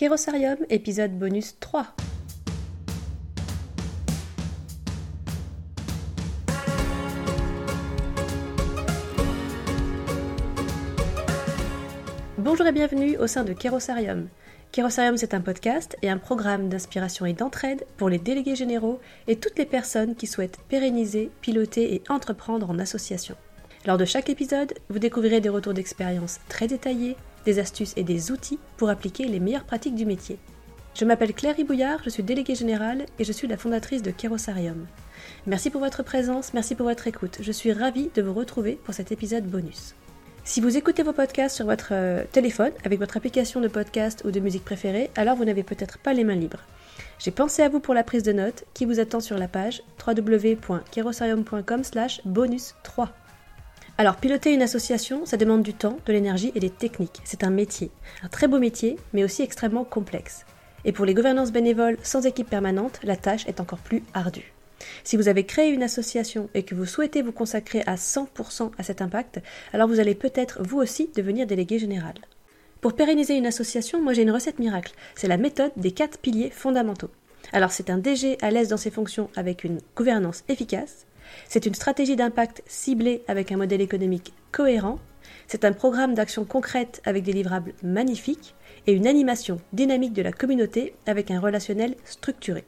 Kérosarium, épisode bonus 3. Bonjour et bienvenue au sein de Kérosarium. Kérosarium, c'est un podcast et un programme d'inspiration et d'entraide pour les délégués généraux et toutes les personnes qui souhaitent pérenniser, piloter et entreprendre en association. Lors de chaque épisode, vous découvrirez des retours d'expérience très détaillés, des astuces et des outils pour appliquer les meilleures pratiques du métier. Je m'appelle Claire Ribouillard, je suis déléguée générale et je suis la fondatrice de Kerosarium. Merci pour votre présence, merci pour votre écoute. Je suis ravie de vous retrouver pour cet épisode bonus. Si vous écoutez vos podcasts sur votre euh, téléphone avec votre application de podcast ou de musique préférée, alors vous n'avez peut-être pas les mains libres. J'ai pensé à vous pour la prise de notes qui vous attend sur la page www.kerosarium.com bonus 3. Alors, piloter une association, ça demande du temps, de l'énergie et des techniques. C'est un métier. Un très beau métier, mais aussi extrêmement complexe. Et pour les gouvernances bénévoles sans équipe permanente, la tâche est encore plus ardue. Si vous avez créé une association et que vous souhaitez vous consacrer à 100% à cet impact, alors vous allez peut-être vous aussi devenir délégué général. Pour pérenniser une association, moi j'ai une recette miracle. C'est la méthode des quatre piliers fondamentaux. Alors c'est un DG à l'aise dans ses fonctions avec une gouvernance efficace, c'est une stratégie d'impact ciblée avec un modèle économique cohérent. C'est un programme d'action concrète avec des livrables magnifiques et une animation dynamique de la communauté avec un relationnel structuré.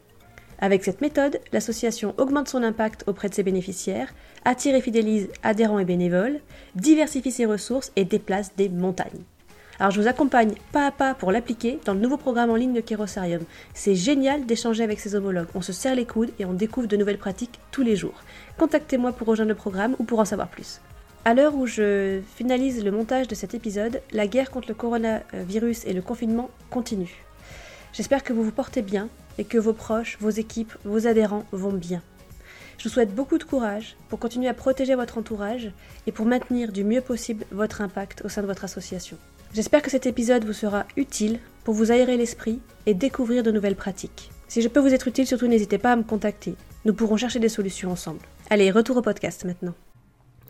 Avec cette méthode, l'association augmente son impact auprès de ses bénéficiaires, attire et fidélise adhérents et bénévoles, diversifie ses ressources et déplace des montagnes. Alors je vous accompagne pas à pas pour l'appliquer dans le nouveau programme en ligne de Kerosarium. C'est génial d'échanger avec ses homologues. On se serre les coudes et on découvre de nouvelles pratiques tous les jours. Contactez-moi pour rejoindre le programme ou pour en savoir plus. À l'heure où je finalise le montage de cet épisode, la guerre contre le coronavirus et le confinement continue. J'espère que vous vous portez bien et que vos proches, vos équipes, vos adhérents vont bien. Je vous souhaite beaucoup de courage pour continuer à protéger votre entourage et pour maintenir du mieux possible votre impact au sein de votre association. J'espère que cet épisode vous sera utile pour vous aérer l'esprit et découvrir de nouvelles pratiques. Si je peux vous être utile, surtout n'hésitez pas à me contacter. Nous pourrons chercher des solutions ensemble. Allez, retour au podcast maintenant.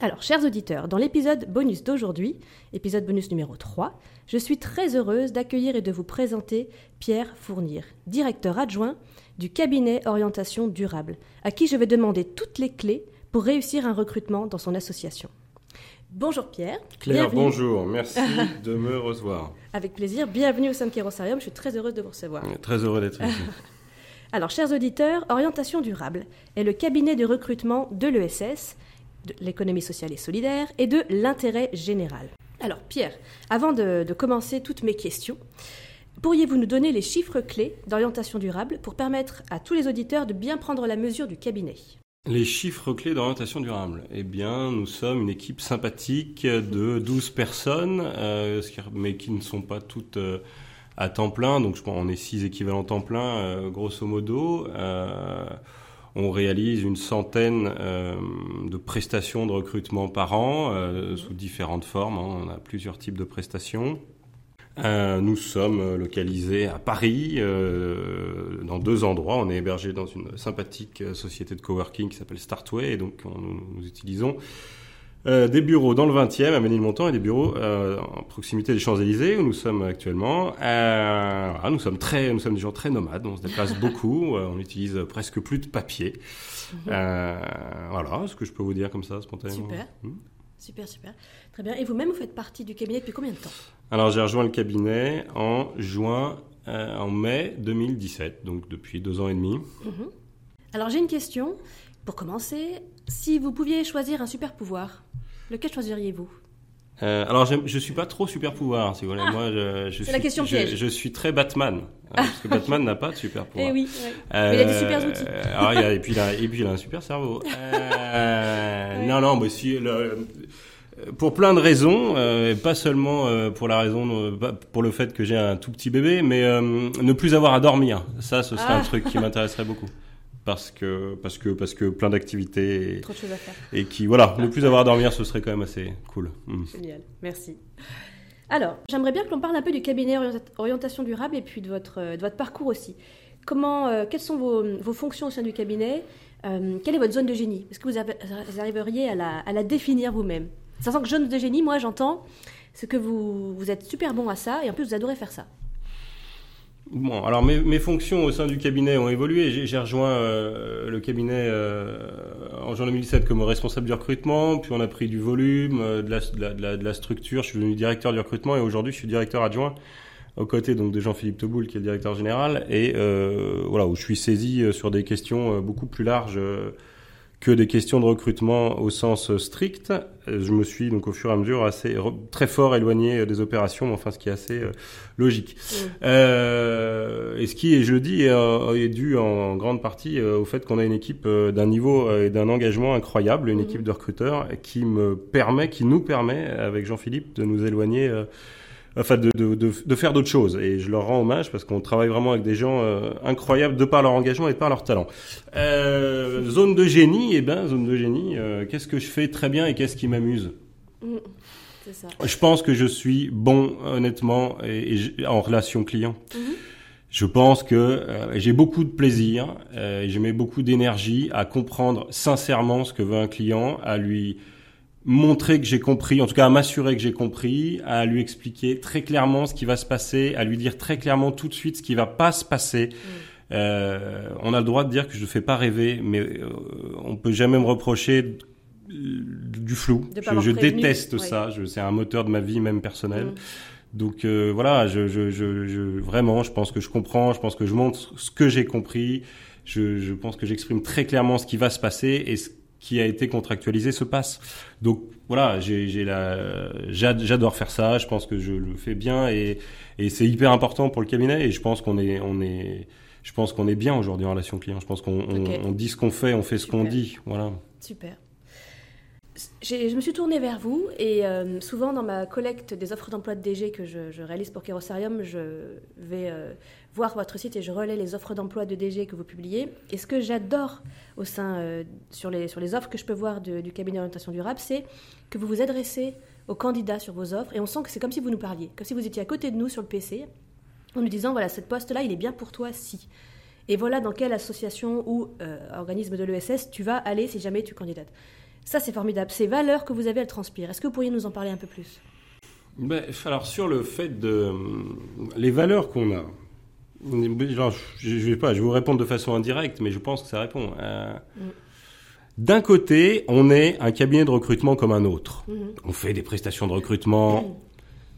Alors, chers auditeurs, dans l'épisode bonus d'aujourd'hui, épisode bonus numéro 3, je suis très heureuse d'accueillir et de vous présenter Pierre Fournir, directeur adjoint du cabinet Orientation Durable, à qui je vais demander toutes les clés pour réussir un recrutement dans son association. Bonjour Pierre. Claire, bonjour. Merci de me recevoir. Avec plaisir. Bienvenue au sein de Kérosarium. Je suis très heureuse de vous recevoir. Très heureux d'être ici. Alors, chers auditeurs, Orientation Durable est le cabinet de recrutement de l'ESS, de l'économie sociale et solidaire, et de l'intérêt général. Alors, Pierre, avant de, de commencer toutes mes questions, pourriez-vous nous donner les chiffres clés d'Orientation Durable pour permettre à tous les auditeurs de bien prendre la mesure du cabinet? Les chiffres clés d'orientation durable. Eh bien, nous sommes une équipe sympathique de 12 personnes, euh, mais qui ne sont pas toutes euh, à temps plein. Donc, je pense qu'on est 6 équivalents temps plein, euh, grosso modo. on réalise une centaine de prestations de recrutement par an, sous différentes formes. Hein. On a plusieurs types de prestations. Euh, nous sommes localisés à Paris, euh, dans deux endroits. On est hébergé dans une sympathique société de coworking qui s'appelle Startway, et donc nous, utilisons euh, des bureaux dans le 20e à Ménilmontant et des bureaux en proximité des Champs-Élysées où nous sommes actuellement. nous sommes très, nous sommes des gens très nomades. On se déplace beaucoup. on utilise presque plus de papier. Mhm. voilà, ce que je peux vous dire comme ça spontanément. Super. Hmm. Super, super. Très bien. Et vous-même, vous faites partie du cabinet depuis combien de temps? Alors, j'ai rejoint le cabinet en juin, euh, en mai 2017, donc depuis deux ans et demi. Mhm. Alors, j'ai une question. Pour commencer, si vous pouviez choisir un super pouvoir, lequel choisiriez-vous? Euh, alors, je ne suis pas trop super pouvoir, si vous voulez. Ah, Moi, je, je suis, la question piège. Je, suis très Batman. Hein, parce que Batman n'a pas de super pouvoir. Eh oui, mais il a des super outils. alors, il a, et, puis, il a, et puis, il a un super cerveau. Non, non, mais si. Le, pour plein de raisons, euh, pas seulement euh, pour la raison, euh, pour le fait que j'ai un tout petit bébé, mais euh, ne plus avoir à dormir. Ça, ce serait un ah. truc qui m'intéresserait beaucoup. Parce que, parce que, parce que plein d'activités. Trop de choses à faire. Et qui, voilà, ne plus avoir à dormir, ce serait quand même assez cool. Mm. Génial, merci. Alors, j'aimerais bien que l'on parle un peu du cabinet orientation durable et puis de votre, de votre parcours aussi. Comment, quelles sont vos, vos, fonctions au sein du cabinet? Quelle est votre zone de génie? Est-ce que vous, arriveriez à la, à la définir vous-même? Sachant que jeune de génie, moi j'entends ce que vous, êtes super bon à ça et en plus vous adorez faire ça. Bon, alors mes, fonctions au sein du cabinet ont évolué. J'ai rejoint euh, le cabinet euh, en juin 2017 comme responsable du recrutement, puis on a pris du volume, euh, de, la, structure. Je suis devenu directeur du recrutement et aujourd'hui je suis directeur adjoint aux côtés donc de Jean-Philippe Teboul qui est le directeur général et voilà où je suis saisi sur des questions beaucoup plus larges que des questions de recrutement au sens strict. Je me suis donc au fur et à mesure assez très fort éloigné des opérations, enfin ce qui est assez euh, logique. Mmh. Euh, et ce qui est, je le dis, est, est dû en grande partie euh, au fait qu'on a une équipe euh, d'un niveau et d'un engagement incroyable, une mmh. équipe de recruteurs qui me permet, qui nous permet, avec Jean-Philippe, de nous éloigner enfin de, de, de, de faire d'autres choses. Et je leur rends hommage parce qu'on travaille vraiment avec des gens euh, incroyables de par leur engagement et de par leur talent. Euh, zone de génie, eh ben zone de génie. Euh, qu'est-ce que je fais très bien et qu'est-ce qui m'amuse mmh, ça. Je pense que je suis bon, honnêtement, et, en relation client. Mmh. Je pense que euh, j'ai beaucoup de plaisir, euh, je mets beaucoup d'énergie à comprendre sincèrement ce que veut un client, à lui montrer que j'ai compris, en tout cas à m'assurer que j'ai compris, à lui expliquer très clairement ce qui va se passer, à lui dire très clairement tout de suite ce qui va pas se passer. Mm. Euh, on a le droit de dire que je ne fais pas rêver, mais euh, on peut jamais me reprocher du flou. Je, je déteste ça. C'est un moteur de ma vie même personnelle. Mm. Donc euh, voilà, je, je, je, vraiment, je pense que je comprends, je pense que je montre ce que j'ai compris, je, je pense que j'exprime très clairement ce qui va se passer et ce qui a été contractualisé se passe. Donc voilà, j'ai la, j'adore faire ça. Je pense que je le fais bien et, et c'est hyper important pour le cabinet. Et je pense qu'on est, on est, je pense qu'on est bien aujourd'hui en relation client. Je pense qu'on on, dit ce qu'on fait, on fait ce qu'on dit. Voilà. Super je me suis tournée vers vous et euh, souvent dans ma collecte des offres d'emploi de DG que je, réalise pour Kerosarium, je vais euh, voir votre site et je relais les offres d'emploi de DG que vous publiez. Et ce que j'adore au sein euh, sur, les, offres que je peux voir du cabinet d'orientation durable, c'est que vous vous adressez aux candidats sur vos offres et on sent que c'est comme si vous nous parliez, comme si vous étiez à côté de nous sur le PC en nous disant voilà, cette poste-là, il est bien pour toi si. Et voilà dans quelle association ou organisme de l'ESS tu vas aller si jamais tu candidates. Ça, c'est formidable. Ces valeurs que vous avez, elles transpirent. Est-ce que vous pourriez nous en parler un peu plus? Ben, Alors, sur le fait de. Les valeurs qu'on a. je, vais pas, je vais vous répondre de façon indirecte, mais je pense que ça répond. Euh, mm. D'un côté, on est un cabinet de recrutement comme un autre. Mm-hmm. On fait des prestations de recrutement, mm.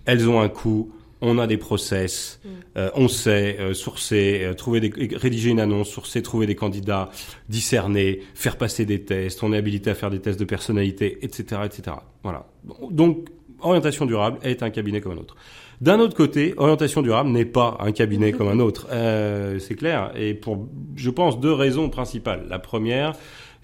elles ont un coût, on a des process, mm. euh, on sait euh, sourcer, euh, trouver des, rédiger une annonce, sourcer, trouver des candidats, discerner, faire passer des tests, on est habilité à faire des tests de personnalité, etc., etc. Voilà. Donc, orientation durable est un cabinet comme un autre. D'un autre côté, orientation durable n'est pas un cabinet comme un autre. c'est clair. Et pour, je pense, deux raisons principales. La première,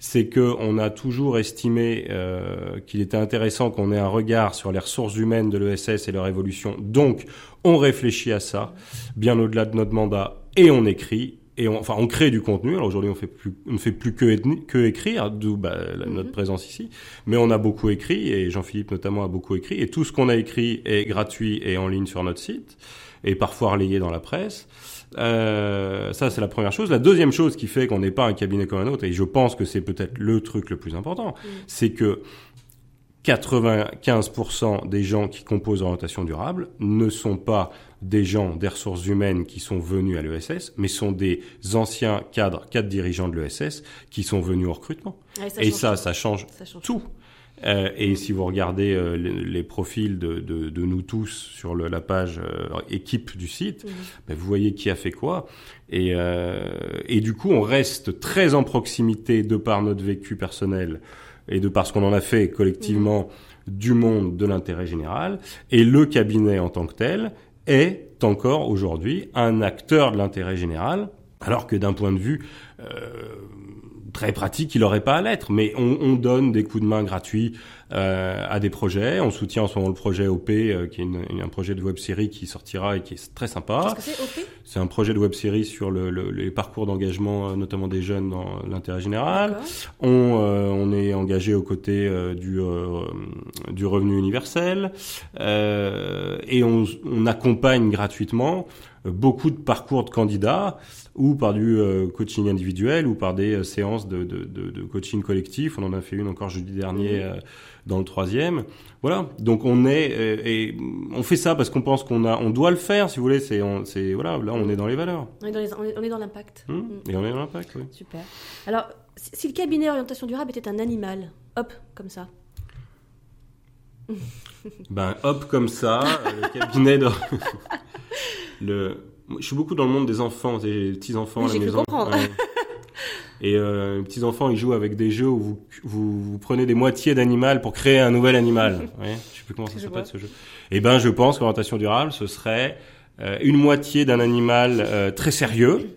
c'est qu'on a toujours estimé euh, qu'il était intéressant qu'on ait un regard sur les ressources humaines de l'ESS et leur évolution. Donc, on réfléchit à ça, bien au-delà de notre mandat, et on écrit. Et on, enfin, on crée du contenu. Alors aujourd'hui, on fait plus, on ne fait plus que, que écrire, d'où bah, notre mhm. présence ici. Mais on a beaucoup écrit, et Jean-Philippe notamment a beaucoup écrit. Et tout ce qu'on a écrit est gratuit et en ligne sur notre site, et parfois relayé dans la presse. Euh, ça, c'est la première chose. La deuxième chose qui fait qu'on n'est pas un cabinet comme un autre, et je pense que c'est peut-être le truc le plus important, mm. c'est que 95% des gens qui composent l'orientation durable ne sont pas des gens des ressources humaines qui sont venus à l'ESS, mais sont des anciens cadres, cadres dirigeants de l'ESS qui sont venus au recrutement. et ça, ça change, tout. Euh, et si vous regardez euh, les, profils de, de, de, nous tous sur le, la page euh, équipe du site, ben, vous voyez qui a fait quoi. Et, et du coup, on reste très en proximité de par notre vécu personnel et de par ce qu'on en a fait collectivement du monde de l'intérêt général. Et le cabinet en tant que tel est encore aujourd'hui un acteur de l'intérêt général, alors que d'un point de vue euh, très pratique, il n'aurait pas à l'être, mais on, on, donne des coups de main gratuits euh, à des projets. On soutient en ce moment le projet OP, euh, qui est une, un projet de web série qui sortira et qui est très sympa. Qu'est-ce que c'est OP C'est un projet de web série sur le, le, les parcours d'engagement, euh, notamment des jeunes dans l'intérêt général. On, euh, on est engagé aux côtés du, du revenu universel et on, on accompagne gratuitement beaucoup de parcours de candidats, ou par du coaching individuel, ou par des séances de, de, de, coaching collectif. On en a fait une encore jeudi dernier mmh. dans le troisième. Voilà. Donc on est et on fait ça parce qu'on pense qu'on a, on doit le faire. Si vous voulez, c'est, c'est voilà. Là, on est dans les valeurs. On est dans, on est, dans l'impact. Mmh. Et on est dans l'impact. Oui. Super. Alors, si le cabinet orientation durable était un animal, hop, comme ça. Ben, hop, comme ça, le cabinet de... le... Je suis beaucoup dans le monde des enfants, des petits-enfants à la maison. comprendre. Et euh, les petits-enfants, ils jouent avec des jeux où vous, vous, prenez des moitiés d'animal pour créer un nouvel animal. ouais, je sais plus comment ça s'appelle ce jeu. Et eh ben, je pense qu'orientation durable, ce serait euh, une moitié d'un animal euh, très sérieux.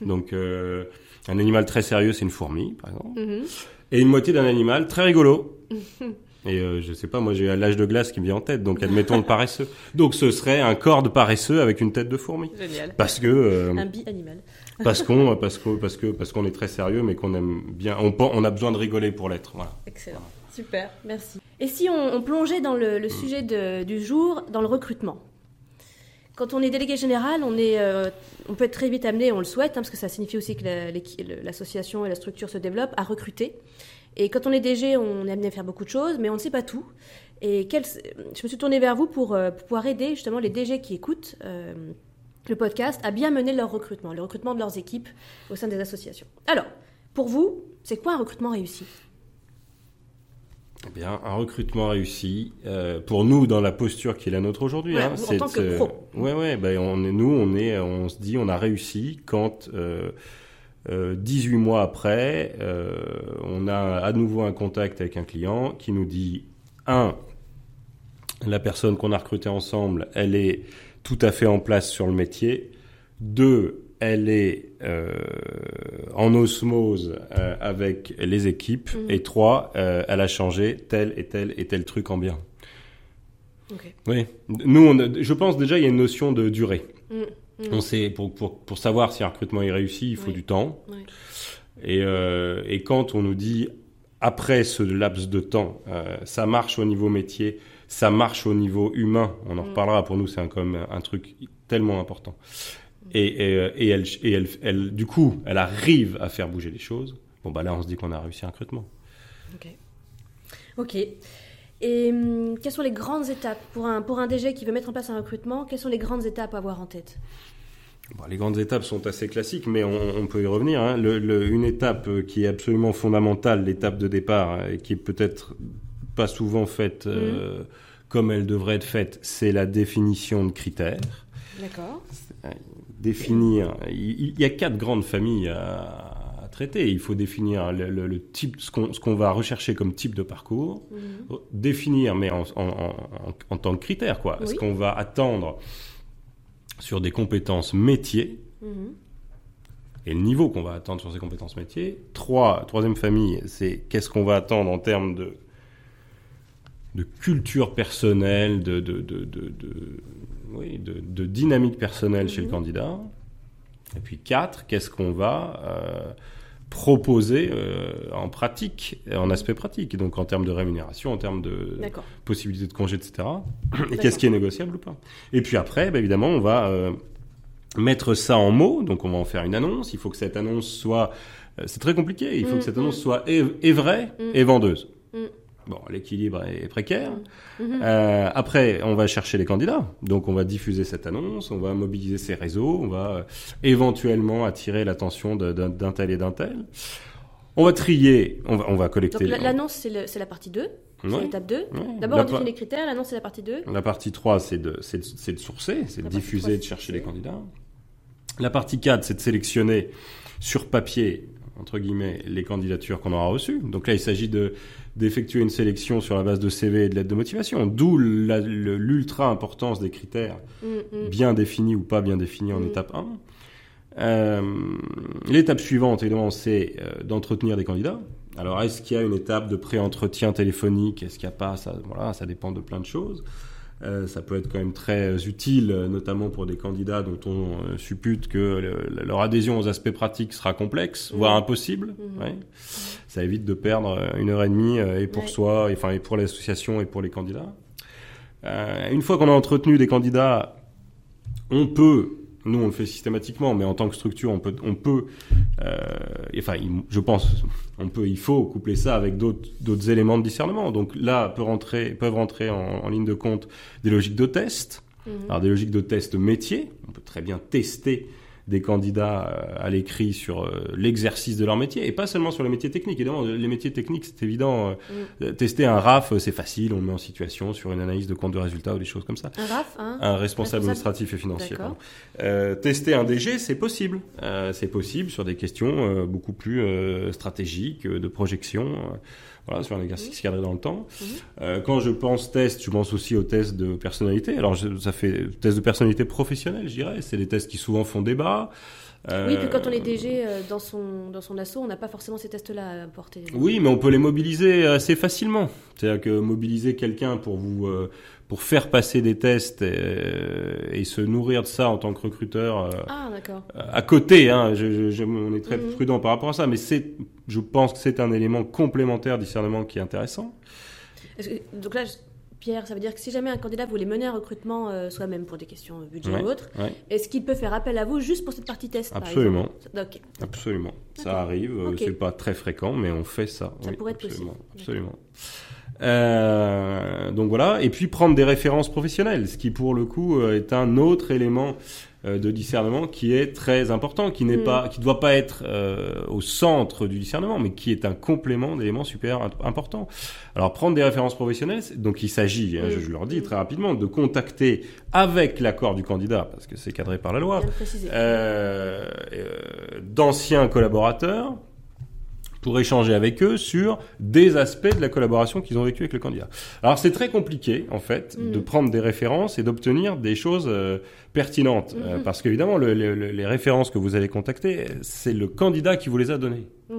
Donc, un animal très sérieux, c'est une fourmi, par exemple. Mhm. Et une moitié d'un animal très rigolo. Et euh, je sais pas, moi j'ai l'âge de glace qui me vient en tête, donc admettons le paresseux. Donc ce serait un corps de paresseux avec une tête de fourmi. Génial. Parce que euh, un bi-animal. parce qu'on parce que parce que parce qu'on est très sérieux, mais qu'on aime bien. On, on a besoin de rigoler pour l'être. Voilà. Excellent. Super, merci. Et si on, plongeait dans le, le sujet de, du jour, dans le recrutement? Quand on est délégué général, on, est, euh, on peut être très vite amené, on le souhaite, hein, parce que ça signifie aussi que l'association et la structure se développent, à recruter. Et quand on est DG, on est amené à faire beaucoup de choses, mais on ne sait pas tout. Et quel, je me suis tournée vers vous pour, euh, pouvoir aider justement les DG qui écoutent euh, le podcast à bien mener leur recrutement, le recrutement de leurs équipes au sein des associations. Alors, pour vous, c'est quoi un recrutement réussi? Eh bien, un recrutement réussi euh, pour nous dans la posture qui est la nôtre aujourd'hui. Ouais, hein, en tant que pro. ouais, ouais. Ben on est, nous, on est, on se dit, on a réussi quand 18 euh, mois après, euh, on a à nouveau un contact avec un client qui nous dit un, la personne qu'on a recrutée ensemble, elle est tout à fait en place sur le métier. Deux, elle est euh, en osmose avec les équipes. Mmh. Et trois, elle a changé tel et tel et tel truc en bien. Oui. Nous, on je pense déjà il y a une notion de durée. Mmh. On sait, pour, pour, pour, savoir si un recrutement est réussi, il faut du temps. Et, euh, et, quand on nous dit, après ce laps de temps, euh, ça marche au niveau métier, ça marche au niveau humain, on en mm. reparlera, pour nous c'est comme un, truc tellement important. Mm. Et, et, et, elle, et elle, elle, du coup, elle arrive à faire bouger les choses. Bon, bah là, on se dit qu'on a réussi un recrutement. Ok. Ok. Et hum, quelles sont les grandes étapes pour un, pour un DG qui veut mettre en place un recrutement Quelles sont les grandes étapes à avoir en tête? Les grandes étapes sont assez classiques, mais on, peut y revenir. Hein. une étape euh, qui est absolument fondamentale, l'étape de départ, euh, et qui est peut-être pas souvent faite euh, mmh. comme elle devrait être faite, c'est la définition de critères. D'accord. Définir. Il, y a quatre grandes familles à, traiter. Il faut définir le, type, ce qu'on va rechercher comme type de parcours. Mmh. Définir, mais en, tant que critère, quoi. Ce qu'on va attendre sur des compétences métiers mhm. et le niveau qu'on va attendre sur ces compétences métiers. Trois, troisième famille, c'est qu'est-ce qu'on va attendre en termes de, de culture personnelle, de, de, de, de dynamique personnelle chez le mhm. candidat. Et puis quatre, qu'est-ce qu'on va euh, proposer euh, en pratique, en aspect pratique, donc en termes de rémunération, en termes de possibilités de congé, etc. Et qu'est-ce qui est négociable ou pas? Et puis après, bah, évidemment, on va euh, mettre ça en mots, donc on va en faire une annonce. Il faut que cette annonce soit, euh, c'est très compliqué, il faut que mm, cette annonce mm. soit et, vraie mm. et vendeuse. Bon, l'équilibre est précaire. Mm-hmm. Mm-hmm. Euh, après, on va chercher les candidats. Donc, on va diffuser cette annonce, on va mobiliser ces réseaux, on va euh, éventuellement attirer l'attention d'un tel et d'un tel. On va trier, on va, on va collecter. Donc, l'annonce, c'est la partie 2 c'est l'étape 2. D'abord, on définit les critères, l'annonce, c'est la partie 2. La partie 3, c'est de, de, sourcer, c'est de diffuser, de chercher les candidats. La partie 4, c'est de sélectionner sur papier, entre guillemets, les candidatures qu'on aura reçues. Donc là, il s'agit de d'effectuer une sélection sur la base de CV et de lettres de motivation. D'où l'ultra importance des critères mm, mm. bien définis ou pas bien définis en mm. étape 1. Euh, l'étape suivante, évidemment, c'est euh, d'entretenir des candidats. Alors, est-ce qu'il y a une étape de pré-entretien téléphonique? Est-ce qu'il n'y a pas? Ça, voilà, ça dépend de plein de choses. Euh, ça peut être quand même très utile, notamment pour des candidats dont on euh, suppute que leur adhésion aux aspects pratiques sera complexe, mmh. voire impossible. Mmh. Ouais. Ça évite de perdre euh, une heure et demie et pour soi, et, enfin et pour l'association et pour les candidats. une fois qu'on a entretenu des candidats, on peut nous on le fait systématiquement, mais en tant que structure, on peut, on peut, euh, enfin, je pense, on peut, il faut coupler ça avec d'autres, éléments de discernement. Donc là, peut rentrer, peuvent rentrer en, ligne de compte des logiques de test, mhm. alors des logiques de test métier. On peut très bien tester des candidats euh, à l'écrit sur euh, l'exercice de leur métier et pas seulement sur les métiers techniques. Évidemment, les métiers techniques, c'est évident. Euh, mm. Tester un RAF, c'est facile, on le met en situation sur une analyse de compte de résultats ou des choses comme ça. Un RAF, hein Un responsable, administratif et financier. Euh, tester un DG, c'est possible. Euh, c'est possible sur des questions beaucoup plus stratégiques, de projection voilà, sur un exercice cadré dans le temps. Mhm. Euh, quand je pense test, je pense aussi aux tests de personnalité. Alors, ça fait test de personnalité professionnelle, je dirais. C'est des tests qui souvent font débat. Euh, oui, puis quand on est DG euh, dans son, dans son asso, on n'a pas forcément ces tests-là à porter. Oui, mais on peut les mobiliser assez facilement. C'est-à-dire que mobiliser quelqu'un pour vous, pour faire passer des tests et, se nourrir de ça en tant que recruteur. Euh, ah. À côté, hein, je, on est très mhm. prudent par rapport à ça, mais c'est, je pense que c'est un élément complémentaire discernement qui est intéressant. donc là, Pierre, ça veut dire que si jamais un candidat voulait mener un recrutement euh, soi-même pour des questions budget ou autre, est-ce qu'il peut faire appel à vous juste pour cette partie test Absolument. Absolument. Ça arrive. Euh, c'est pas très fréquent, mais on fait ça. Ça pourrait être absolument. possible. Absolument. Euh, donc voilà, et puis prendre des références professionnelles, ce qui pour le coup euh, est un autre élément euh, de discernement qui est très important, qui n'est mm. pas, qui doit pas être au centre du discernement, mais qui est un complément d'éléments super important. Alors prendre des références professionnelles, donc il s'agit, hein, je, je, leur dis très rapidement, de contacter avec l'accord du candidat, parce que c'est cadré par la loi, d'anciens collaborateurs pour échanger avec eux sur des aspects de la collaboration qu'ils ont vécu avec le candidat. Alors c'est très compliqué en fait de mm. prendre des références et d'obtenir des choses euh, pertinentes euh, mm-hmm. parce qu'évidemment les références que vous allez contacter, c'est le candidat qui vous les a données. Mm.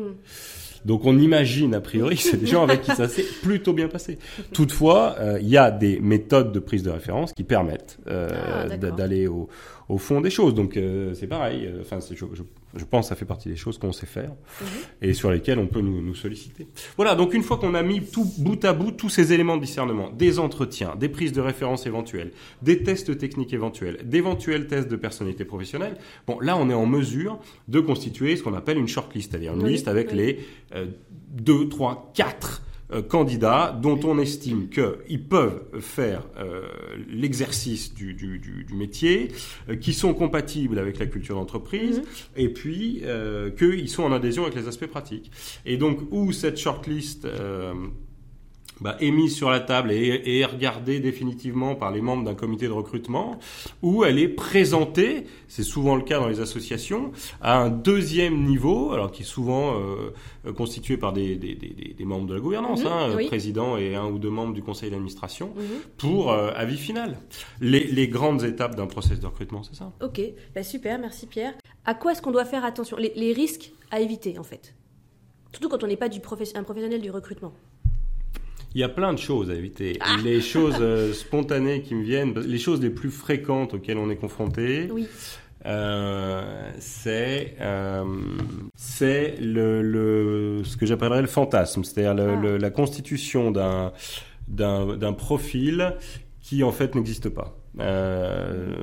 Donc on imagine a priori que c'est des gens avec qui ça s'est plutôt bien passé. Toutefois, euh, il y a des méthodes de prise de référence qui permettent ah, d'aller au, au, fond des choses. Donc c'est pareil. Enfin, je, je je pense que ça fait partie des choses qu'on sait faire mhm. et sur lesquelles on peut nous, solliciter. Voilà, donc une fois qu'on a mis tout bout à bout tous ces éléments de discernement, des entretiens, des prises de référence éventuelles, des tests techniques éventuels, d'éventuels tests de personnalité professionnelle, bon, là on est en mesure de constituer ce qu'on appelle une shortlist, c'est-à-dire une liste avec les 2, 3, 4 euh, candidats dont on estime qu'ils peuvent faire euh, l'exercice du, du, du, du, métier, euh, qui sont compatibles avec la culture d'entreprise, mhm. et puis qu'ils sont en adhésion avec les aspects pratiques. Et donc, où cette shortlist bah, est mise sur la table et, est regardée définitivement par les membres d'un comité de recrutement, où elle est présentée, c'est souvent le cas dans les associations, à un deuxième niveau, alors qui est souvent euh, constitué par des, des, des, des, membres de la gouvernance, hein, président et un ou deux membres du conseil d'administration, mhm. pour euh, avis final. Les, les grandes étapes d'un processus de recrutement, c'est ça? Ok, bah, super, merci Pierre. À quoi est-ce qu'on doit faire attention? Les, les risques à éviter en fait? Surtout quand on n'est pas du un professionnel du recrutement. Il y a plein de choses à éviter. Ah. Les choses euh, spontanées qui me viennent, les choses les plus fréquentes auxquelles on est confronté, oui. euh, c'est euh, c'est le, le, ce que j'appellerais le fantasme, c'est-à-dire ah. la constitution d'un d'un profil qui en fait n'existe pas. Euh,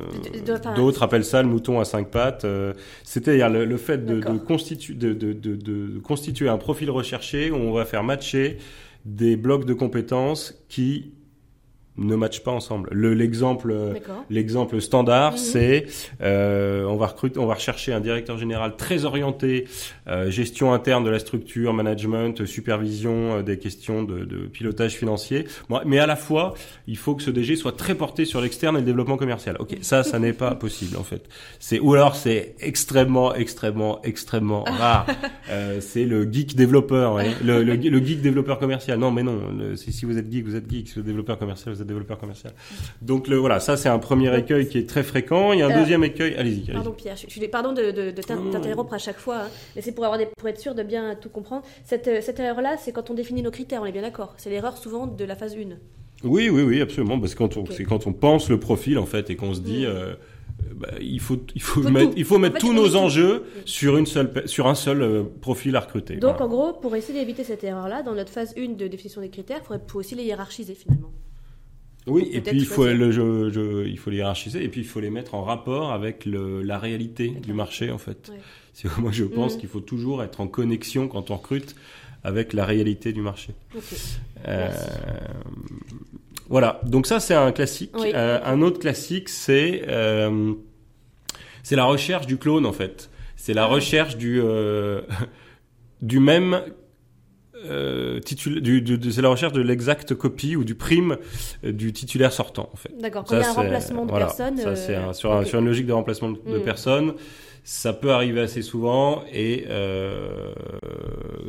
D'autres appellent ça le mouton à cinq pattes. Euh, C'est-à-dire le, le, fait de, de, constitu de, de, constituer un profil recherché où on va faire matcher des blocs de compétences qui ne matchent pas ensemble. L'exemple l'exemple standard, mhm. c'est euh, on va recruter, on va rechercher un directeur général très orienté euh, gestion interne de la structure, management, supervision euh, des questions de, de pilotage financier. mais à la fois, il faut que ce DG soit très porté sur l'externe et le développement commercial. Ok, ça, ça n'est pas possible en fait. C'est ou alors c'est extrêmement, extrêmement, extrêmement rare. Euh, c'est le geek développeur, le, le, le, geek développeur commercial. Non, mais non. Le, si vous êtes geek, vous êtes geek. Si vous êtes développeur commercial, vous êtes développeur commercial. Donc le, voilà, ça c'est un premier écueil qui est très fréquent. Il y a un deuxième écueil. Allez-y. pardon Pierre, je, suis pardon de, de, de t'interrompre à chaque fois, hein, mais c'est pour avoir des, pour être sûr de bien tout comprendre. Cette, euh, cette erreur-là, c'est quand on définit nos critères. On est bien d'accord. C'est l'erreur souvent de la phase 1. Oui, oui, oui, absolument. Parce que quand on, c'est quand on pense le profil en fait et qu'on se dit. Mm. Euh, bah, il faut, il faut, mettre, il faut mettre tous nos enjeux sur, une seule, sur un seul euh, profil à recruter. Donc, en gros, pour essayer d'éviter cette erreur-là, dans notre phase 1 de définition des critères, il faut aussi les hiérarchiser finalement. Oui, et puis il faut, choisir. le, je- je- il faut les hiérarchiser et puis il faut les mettre en rapport avec le, la réalité du marché en fait. Ouais. C'est moi je pense Mhm. qu'il faut toujours être en connexion quand on recrute avec la réalité du marché. Euh, voilà, donc ça c'est un classique. Oui. Euh, un autre classique c'est euh, c'est la recherche du clone en fait. C'est la Ah. recherche du du même euh, titul- du, du- de- c'est la recherche de l'exacte copie ou du prime euh, du titulaire sortant en fait. D'accord. Quand il y a un c'est- remplacement de voilà, personne. Ça, euh, c'est un- sur, un- sur une logique de remplacement de, de Mm. personnes. Ça peut arriver assez souvent et euh,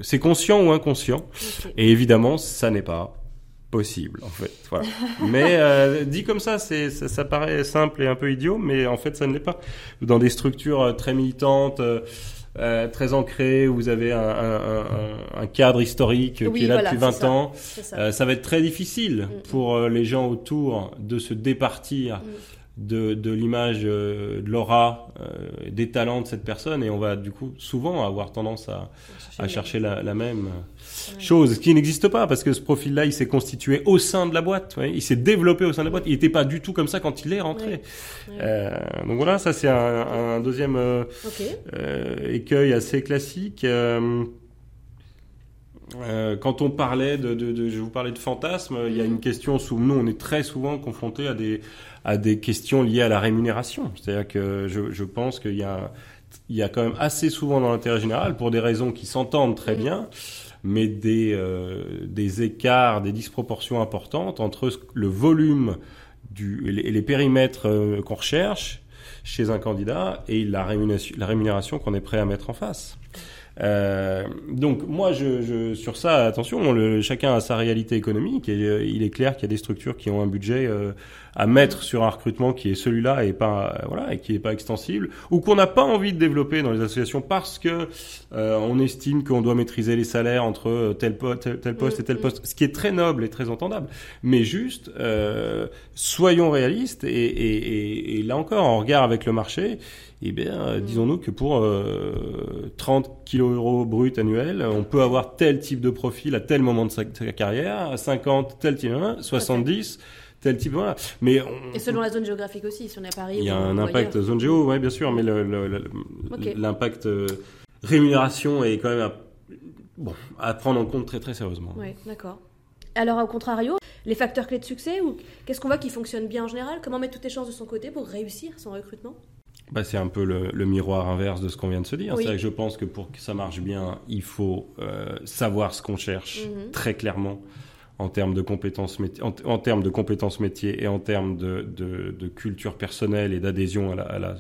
c'est conscient ou inconscient. Et évidemment, ça n'est pas possible, en fait. Voilà. mais euh, dit comme ça, c'est ça, ça paraît simple et un peu idiot, mais en fait, ça ne l'est pas. Dans des structures euh, très militantes. Euh, très ancrées, où vous avez un, un- un- cadre historique Oui, qui est là voilà, depuis c'est 20 ça. ans, ça. euh, ça va être très difficile Mm. pour euh, les gens autour de se départir Mm. de, de l'image, euh, de l'aura, euh, des talents de cette personne, et on va du coup souvent avoir tendance à, à chercher la, la même chose, ce qui n'existe pas, parce que ce profil-là, il s'est constitué au sein de la boîte, ouais, il s'est développé au sein de la boîte, il n'était pas du tout comme ça quand il est rentré. Ouais. Ouais. Euh, donc voilà, ça c'est un, un deuxième euh, euh, écueil assez classique. Euh, euh, quand on parlait de, de, de- je vous parlais de fantasme, il y a Mhm. une question sous nous, on est très souvent confronté à des à des questions liées à la rémunération. C'est-à-dire que je, je pense qu'il y a il y a quand même assez souvent dans l'intérêt général, pour des raisons qui s'entendent très bien, mais des euh, des écarts, des disproportions importantes entre le volume du et les, périmètres euh, qu'on recherche chez un candidat et la rémunération, la rémunération qu'on est prêt à mettre en face. Euh, donc moi, je, je, sur ça, attention, le, chacun a sa réalité économique et euh, il est clair qu'il y a des structures qui ont un budget euh, à mettre sur un recrutement qui est celui-là et pas euh, voilà et qui est pas extensible ou qu'on n'a pas envie de développer dans les associations parce que euh, on estime qu'on doit maîtriser les salaires entre tel, po- tel, tel poste et tel Mm, poste, ce qui est très noble et très entendable. Mais juste, euh, soyons réalistes et, et, et, et là encore, en regard avec le marché, eh bien, euh, disons-nous que pour euh, 30 kilos euros brut annuels, on peut avoir tel type de profil à tel moment de sa, de sa carrière, à 50 tel type, hein, 70 tel type, voilà. Mais on- Et selon la zone géographique aussi, si on est à Paris il y a un impact ailleurs. zone géo, ouais, bien sûr, mais l'impact euh, rémunération est quand même à, bon, à prendre en compte très très sérieusement. Oui, d'accord. Alors, au contrario, les facteurs clés de succès, ou qu'est-ce qu'on voit qui fonctionne bien en général? Comment mettre toutes les chances de son côté pour réussir son recrutement? Bah, c'est un peu le, le miroir inverse de ce qu'on vient de se dire. Oui. C'est que je pense que pour que ça marche bien, il faut euh, savoir ce qu'on cherche Mhm. très clairement en termes de compétences métiers, en, en termes de compétences métiers et en termes de, de, de culture personnelle et d'adhésion à la, à la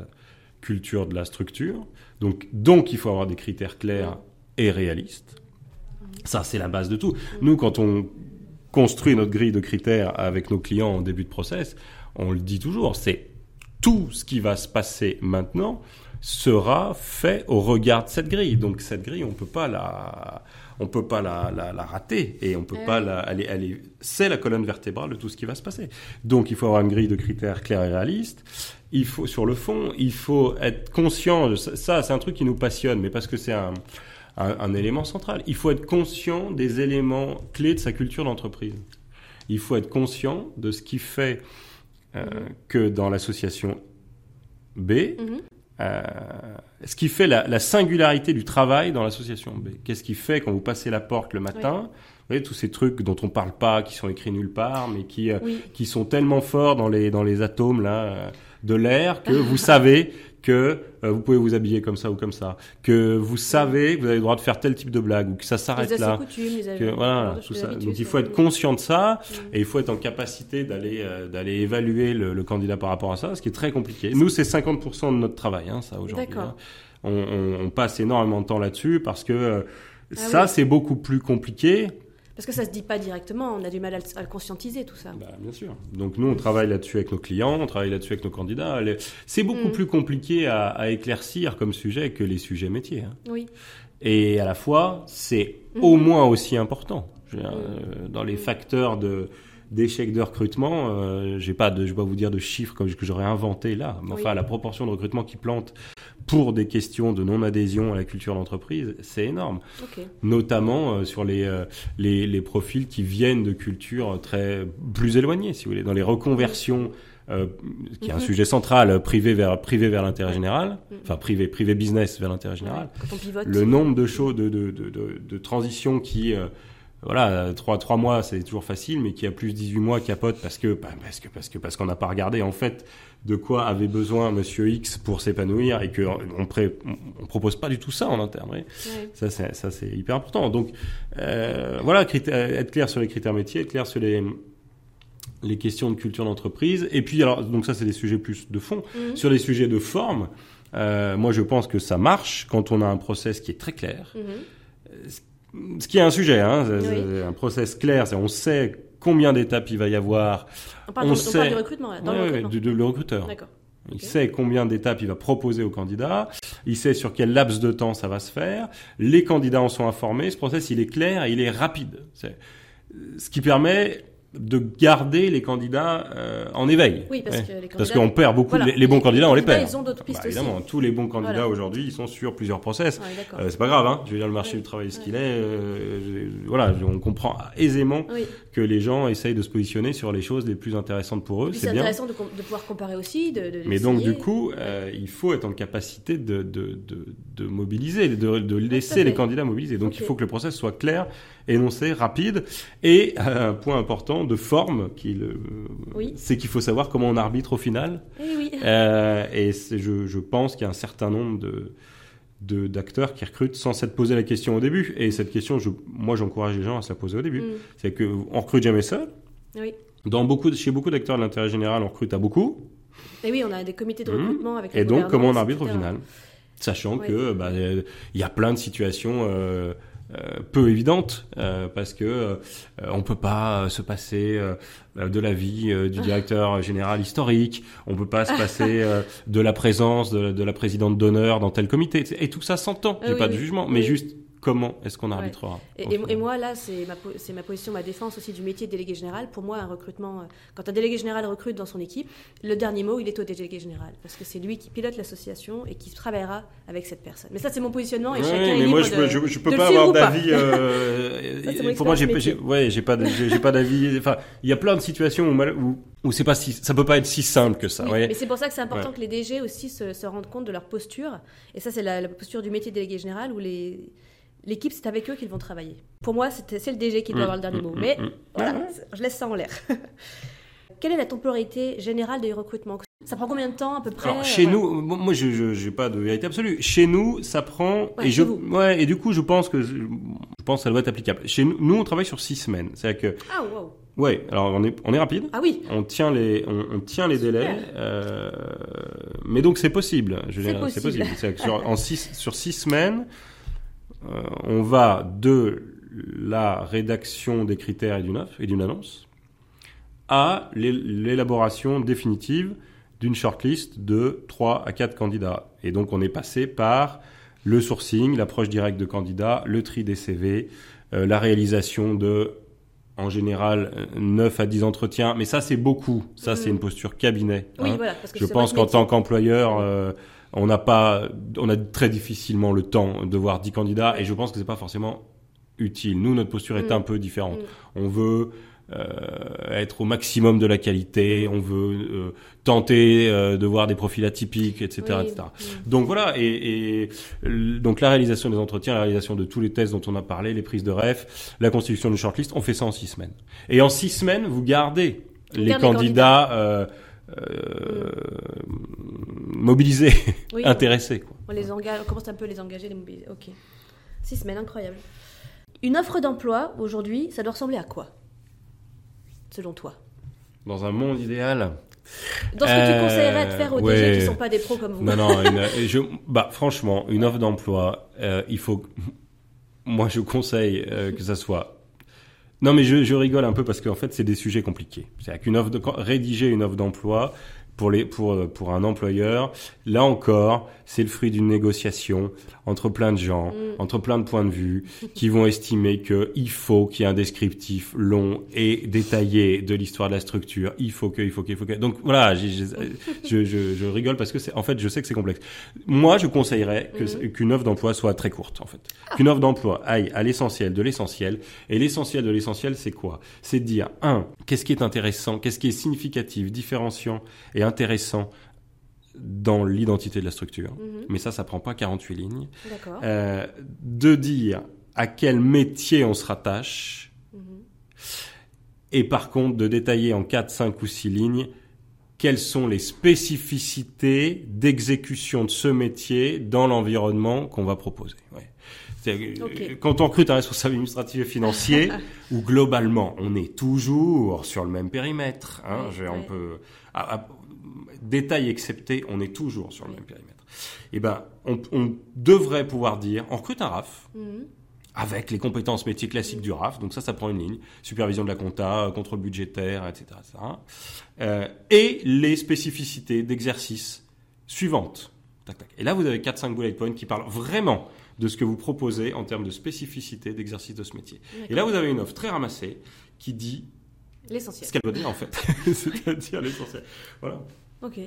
culture de la structure. Donc, donc, il faut avoir des critères clairs et réalistes. Ça, c'est la base de tout. Nous, quand on construit notre grille de critères avec nos clients en début de process, on le dit toujours, c'est tout ce qui va se passer maintenant sera fait au regard de cette grille. Donc cette grille, on peut pas la, on peut pas la, la, la rater et on peut Eh pas la, elle elle est- c'est la colonne vertébrale de tout ce qui va se passer. Donc il faut avoir une grille de critères claire et réaliste. Il faut, sur le fond, il faut être conscient de ça. ça, c'est un truc qui nous passionne, mais parce que c'est un, un, un élément central. Il faut être conscient des éléments clés de sa culture d'entreprise. Il faut être conscient de ce qui fait euh, que dans l'association B, Mhm. euh, ce qui fait la, la singularité du travail dans l'association B. Qu'est-ce qui fait quand vous passez la porte le matin? Vous voyez, tous ces trucs dont on parle pas, qui sont écrits nulle part, mais qui, euh, qui sont tellement forts dans les, dans les atomes là, de l'air que vous savez que euh, vous pouvez vous habiller comme ça ou comme ça, que vous savez que vous avez le droit de faire tel type de blague ou que ça s'arrête là. coutumes, les Que, voilà, tout ça. Donc il faut être conscient de ça et il faut être en capacité d'aller euh, d'aller évaluer le, le candidat par rapport à ça, ce qui est très compliqué. Nous, c'est 50% de notre travail, hein, ça aujourd'hui. D'accord. hein. On, on- on passe énormément de temps là-dessus parce que euh, Ah ça, oui. c'est beaucoup plus compliqué. Parce que ça se dit pas directement, on a du mal à le, à le conscientiser tout ça. Bah, bien sûr. Donc nous, on travaille là-dessus avec nos clients, on travaille là-dessus avec nos candidats. C'est beaucoup Mm. plus compliqué à, à éclaircir comme sujet que les sujets métiers. hein. Oui. Et à la fois, c'est Mhm. au moins aussi important. Dire, Mhm. euh, dans les facteurs de d'échecs de recrutement. Euh, j'ai pas de, je vais pas vous dire de chiffres comme que j'aurais inventé là, mais enfin la proportion de recrutement qui plante pour des questions de non-adhésion à la culture d'entreprise, c'est énorme. Notamment euh, sur les, euh, les, les profils qui viennent de cultures très plus éloignées, si vous voulez, dans les reconversions. Euh, qui est un mhm. sujet central, privé vers privé vers l'intérêt général, mhm. enfin privé privé business vers l'intérêt général. le nombre de choses de de, de, de, de transitions qui euh, voilà, trois, trois mois, c'est toujours facile, mais qui a plus 18 mois capote parce que, bah, parce que, parce que, parce qu'on n'a pas regardé, en fait, de quoi avait besoin Monsieur X pour s'épanouir et que on, pré, on, propose pas du tout ça en interne. Oui. Ça, c'est, ça, c'est hyper important. Donc, euh, voilà, être clair sur les critères métiers, être clair sur les, les questions de culture d'entreprise. Et puis, alors, donc ça, c'est des sujets plus de fond. Mhm. Sur les sujets de forme, euh, moi, je pense que ça marche quand on a un process qui est très clair. Mhm ce qui est un sujet, hein, un process clair, c'est on sait combien d'étapes il va y avoir. On parle, on sait... du recrutement, là, dans le recrutement. De, le recruteur. Il sait combien d'étapes il va proposer aux candidats, il sait sur quel laps de temps ça va se faire, les candidats en sont informés, ce process il est clair et il est rapide. C'est ce qui permet de garder les candidats euh, en éveil. Oui, parce que les candidats... Parce qu'on perd beaucoup. Les, bons candidats, on les perd. Ils ont d'autres pistes bah, évidemment, tous les bons candidats aujourd'hui, ils sont sur plusieurs process. euh, c'est pas grave, hein. Je veux dire, le marché du travail ce qu'il est. Euh, voilà, on comprend aisément que les gens essayent de se positionner sur les choses les plus intéressantes pour eux. C'est intéressant de, de, pouvoir comparer aussi. De, de Mais donc, du coup, euh, il faut être en capacité de, de, de, mobiliser, de, de laisser les candidats mobiliser. Donc, il faut que le process soit clair énoncé, rapide. Et euh, un point important de forme, qui c'est qu'il faut savoir comment on arbitre au final. Eh euh, et je, je, pense qu'il y a un certain nombre de d'acteurs qui recrutent sans s'être posé la question au début. Et cette question, je, moi, j'encourage les gens à se la poser au début. Mm. C'est que on recrute jamais seul. Oui. Dans beaucoup, chez beaucoup d'acteurs de l'intérêt général, on recrute à beaucoup. Et oui, on a des comités de mm. recrutement avec. Et donc, comment on arbitre au final, sachant que bah, y a plein de situations. Euh, euh, peu évidente euh, parce que euh, on peut pas se passer de la vie du directeur général historique, on peut pas se passer de la présence de, de la présidente d'honneur dans tel comité et tout ça s'entend, j'ai pas de jugement, mais juste comment est-ce qu'on arbitrera et, moi, là, c'est ma, ma, position, ma défense aussi du métier de délégué général. Pour moi, un recrutement, euh, quand un délégué général recrute dans son équipe, le dernier mot, il est au délégué général. Parce que c'est lui qui pilote l'association et qui travaillera avec cette personne. Mais ça, c'est mon positionnement et chacun mais est moi, je, de, je, peux pas avoir d'avis. Euh, pour moi, j'ai ouais, j'ai pas, j'ai pas d'avis. Enfin, il y a plein de situations où, où, c'est pas si, ça peut pas être si simple que ça. Mais c'est pour ça que c'est important que les DG aussi se, se, rendent compte de leur posture. Et ça, c'est la, la posture du métier de délégué général où les l'équipe, c'est avec eux qu'ils vont travailler. Pour moi, c'est le DG qui doit mm, avoir le dernier mm, mot. Mm, Mais voilà, je laisse ça en l'air. Quelle est la temporalité générale des recrutements? Ça prend combien de temps à peu près? Chez nous, moi, je n'ai pas de vérité absolue. Chez nous, ça prend. et, je, ouais, et du coup, je pense que je pense que ça doit être applicable. Chez nous, nous on travaille sur six semaines. C'est-à-dire que. Ah, wow. Ouais, alors on est, on est rapide. Ah oui. On tient les, on, tient les délais. Euh, mais donc c'est possible. C'est possible. C'est possible. sur, en six, sur six semaines, euh, on va de la rédaction des critères et d'une offre et d'une annonce à l'élaboration définitive d'une shortlist de 3 à 4 candidats. Et donc on est passé par le sourcing, l'approche directe de candidats, le tri des CV, euh, la réalisation de, en général, 9 à 10 entretiens. Mais ça, c'est beaucoup. Ça, c'est mmh. une posture cabinet. Hein. Je pense qu'en tant qu'employeur, euh, on n'a pas, on a très difficilement le temps de voir 10 candidats et je pense que c'est pas forcément utile. Nous, notre posture est mm. un peu différente. Mm. On veut euh, être au maximum de la qualité, on veut euh, tenter euh, de voir des profils atypiques, etc. etc. Mm. Donc voilà, et, donc la réalisation des entretiens, la réalisation de tous les tests dont on a parlé, les prises de ref, la constitution d'une shortlist, on fait ça en six semaines. Et en six semaines, vous gardez les candidats euh, mobilisés, intéressés. On, les engage, on commence un peu à les engager, les mobiliser. Ok. Six semaines, incroyable. Une offre d'emploi, aujourd'hui, ça doit ressembler à quoi Selon toi? Dans un monde idéal dans ce que tu conseillerais de faire aux DG qui ne sont pas des pros comme vous Non, non, je, bah, franchement, une offre d'emploi, euh, il faut. Moi, je conseille euh, que ça soit non, mais je, je rigole un peu parce qu'en fait, c'est des sujets compliqués. C'est-à-dire qu'une offre de, rédiger une offre d'emploi, pour, les, pour, pour un employeur, là encore, c'est le fruit d'une négociation entre plein de gens, Mm. entre plein de points de vue, qui vont estimer qu'il faut qu'il y ait un descriptif long et détaillé de l'histoire de la structure. Il faut que, il faut que, il faut que. Donc voilà, je, je, je rigole parce que c'est, en fait, je sais que c'est complexe. Moi, je conseillerais que, Mhm. qu'une offre d'emploi soit très courte, en fait. Qu'une offre d'emploi aille à l'essentiel de l'essentiel. Et l'essentiel de l'essentiel, c'est quoi? C'est de dire, un, qu'est-ce qui est intéressant, qu'est-ce qui est significatif, différenciant et intéressant dans l'identité de la structure. Mhm. Mais ça, ça prend pas 48 lignes. Euh, de dire à quel métier on se rattache. Mhm. Et par contre, de détailler en 4, 5 ou 6 lignes quelles sont les spécificités d'exécution de ce métier dans l'environnement qu'on va proposer. Ouais. Euh, Quand on recrute un responsable administratif et financier, où globalement on est toujours sur le même périmètre, hein, Ouais, je- on ouais. peut, à- à- détail excepté, on est toujours sur le même périmètre. Eh ben, on, on devrait pouvoir dire, on recrute un RAF, Mhm. avec les compétences métiers classiques du RAF. Donc ça, ça prend une ligne. Supervision de la compta, contrôle budgétaire, etc. etc. Euh, et les spécificités d'exercice suivantes. Tac, tac. Et là, vous avez 4-5 bullet points qui parlent vraiment de ce que vous proposez en termes de spécificité d'exercice de ce métier. Et là, vous avez une offre très ramassée qui dit L'essentiel. ce qu'elle doit dire en fait. C'est-à-dire l'essentiel. Voilà. Ok.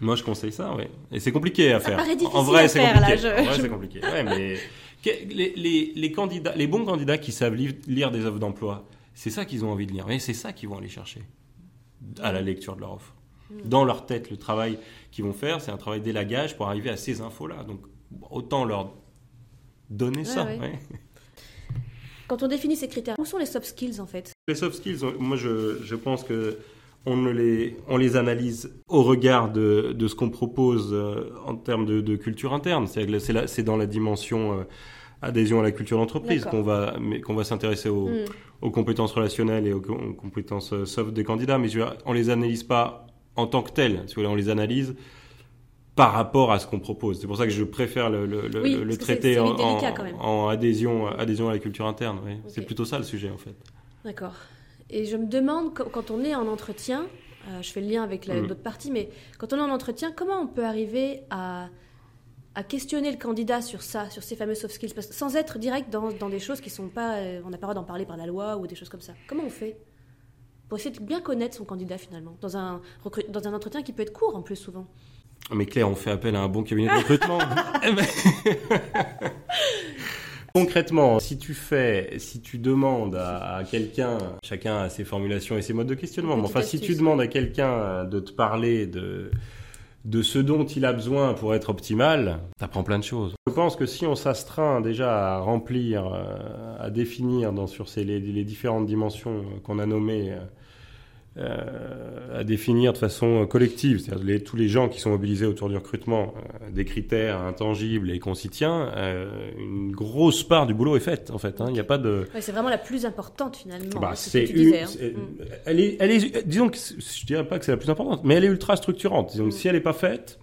Moi, je conseille ça, oui. Et c'est compliqué à faire. paraît difficile en vrai, c'est faire, compliqué. là, je- En vrai, c'est compliqué. Ouais, mais les, les, les candidats, les bons candidats qui savent li- lire des offres d'emploi, c'est ça qu'ils ont envie de lire. Et c'est ça qu'ils vont aller chercher à la lecture de leur offre. Mm. Dans leur tête, le travail qu'ils vont faire, c'est un travail d'élagage pour arriver à ces infos-là. Donc, autant leur donner ça. ouais. ouais. Quand on définit ces critères, où sont les soft skills en fait? Les soft skills, moi je, je pense que on, ne les, on les analyse au regard de, de ce qu'on propose euh, en termes de, de culture interne. C'est, dans la dimension euh, adhésion à la culture d'entreprise qu'on va, mais qu'on va s'intéresser aux, Mhm. aux compétences relationnelles et aux, co- aux compétences euh, soft des candidats. Mais dire, on les analyse pas en tant que telles. Si vous voulez, on les analyse par rapport à ce qu'on propose. C'est pour ça que je préfère le, Oui, traiter en, adhésion, adhésion à la culture interne. oui. C'est plutôt ça le sujet en fait. D'accord. Et je me demande, quand- on est en entretien, euh, je fais le lien avec la- Mhm. l'autre partie, mais quand on est en entretien, comment on peut arriver à, à questionner le candidat sur ça, sur ces fameux soft skills, parce sans être direct dans, dans des choses qui sont pas, euh, on n'a pas le droit d'en parler par la loi ou des choses comme ça. Comment on fait pour essayer de bien connaître son candidat finalement, dans un, dans un entretien qui peut être court en plus souvent? Mais Claire, on fait appel à un bon cabinet de recrutement. Concrètement, si tu fais, si tu demandes à, à quelqu'un, chacun a ses formulations et ses modes de questionnement, mais enfin, si tu demandes à quelqu'un de te parler de, de ce dont il a besoin pour être optimal, t'apprends plein de choses. Je pense que si on s'astreint déjà à remplir, euh, à définir dans, sur ces, les, les différentes dimensions qu'on a nommées, euh, euh, à définir de façon collective, c'est-à-dire les- tous les gens qui sont mobilisés autour du recrutement, euh, des critères intangibles et qu'on s'y tient, euh, une grosse part du boulot est faite en fait. hein. Il n'y a pas de. Ouais, C'est vraiment la plus importante finalement. Bah, hein, c'est ce c'est que tu une- disais. hein. Mm. elle est, elle est, disons que je dirais pas que c'est la plus importante, mais elle est ultra structurante. Disons que Mm. si elle n'est pas faite,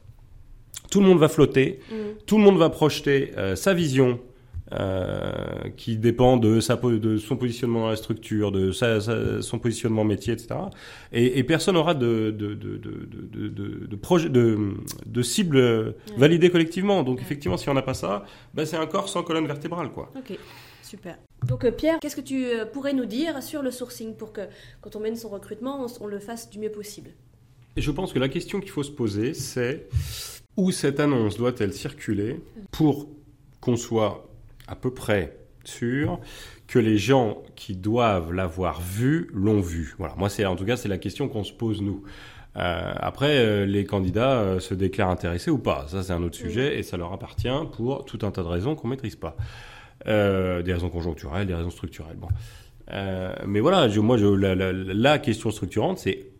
tout le monde va flotter, Mm. tout le monde va projeter euh, sa vision. Euh, qui dépend de, sa, de son positionnement dans la structure, de sa, sa- son positionnement métier, etc. Et, et personne n'aura de, de, de, de, de, de, de, projet, de, de cible validée collectivement. Donc Ouais. effectivement, si on n'a pas ça, bah, c'est un corps sans colonne vertébrale. Quoi. Ok, super. Donc euh, Pierre, qu'est-ce que tu euh, pourrais nous dire sur le sourcing pour que quand on mène son recrutement, on, on le fasse du mieux possible? Je pense que la question qu'il faut se poser, c'est où cette annonce doit-elle circuler pour qu'on soit à peu près sûr que les gens qui doivent l'avoir vue l'ont vue. Voilà, moi c'est en tout cas c'est la question qu'on se pose nous. Euh, après, euh, les candidats euh, se déclarent intéressés ou pas. Ça, c'est un autre Oui. sujet et ça leur appartient pour tout un tas de raisons qu'on maîtrise pas. Des raisons conjoncturelles, des raisons structurelles. Bon. Mais voilà, je, moi, je, la, la, la question structurante, c'est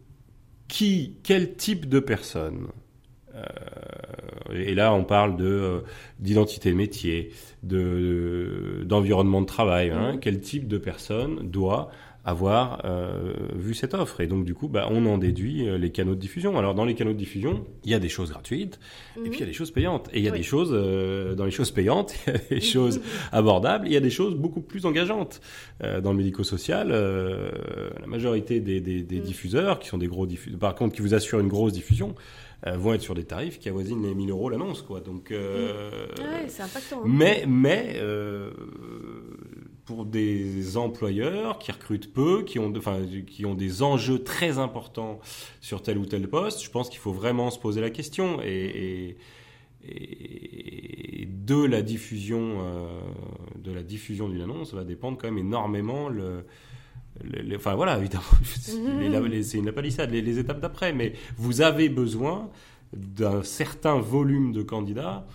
qui, quel type de personne et là, on parle de euh, d'identité de métier, de d'environnement de travail. Hein, Mhm. Quel type de personne doit avoir euh, vu cette offre? Et donc, du coup, bah, on en déduit euh, les canaux de diffusion. Alors, dans les canaux de diffusion, il y a des choses gratuites et puis il y a des choses payantes. Et il y a des choses, euh, dans les choses payantes, il y a des choses abordables, il y a des choses beaucoup plus engageantes. dans le médico-social, la majorité des, des, des, diffuseurs, qui sont des gros diffuseurs, par contre, qui vous assurent une grosse diffusion, vont être sur des tarifs qui avoisinent les 1000 euros l'annonce, quoi. Donc, ouais, c'est impactant. Hein. Mais, mais pour des employeurs qui recrutent peu, qui ont, enfin, qui ont des enjeux très importants sur tel ou tel poste, je pense qu'il faut vraiment se poser la question. Et, et, de la diffusion, euh, de la diffusion d'une annonce va dépendre quand même énormément le, enfin voilà, évidemment, mmh. c'est une palissade, les, les étapes d'après, mais vous avez besoin d'un certain volume de candidats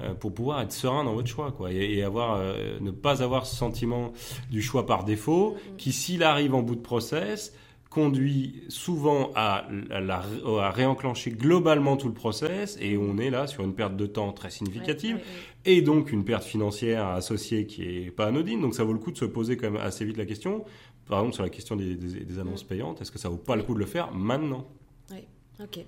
euh, pour pouvoir être serein dans votre choix, quoi, et, avoir, euh, ne pas avoir ce sentiment du choix par défaut, mm-hmm. qui s'il arrive en bout de process, conduit souvent à, à, réenclencher globalement tout le process, et on est là sur une perte de temps très significative, et donc une perte financière associée qui est pas anodine. Donc ça vaut le coup de se poser quand même assez vite la question, par exemple sur la question des, des annonces mm. payantes, est-ce que ça vaut pas le coup de le faire maintenant? Oui, ok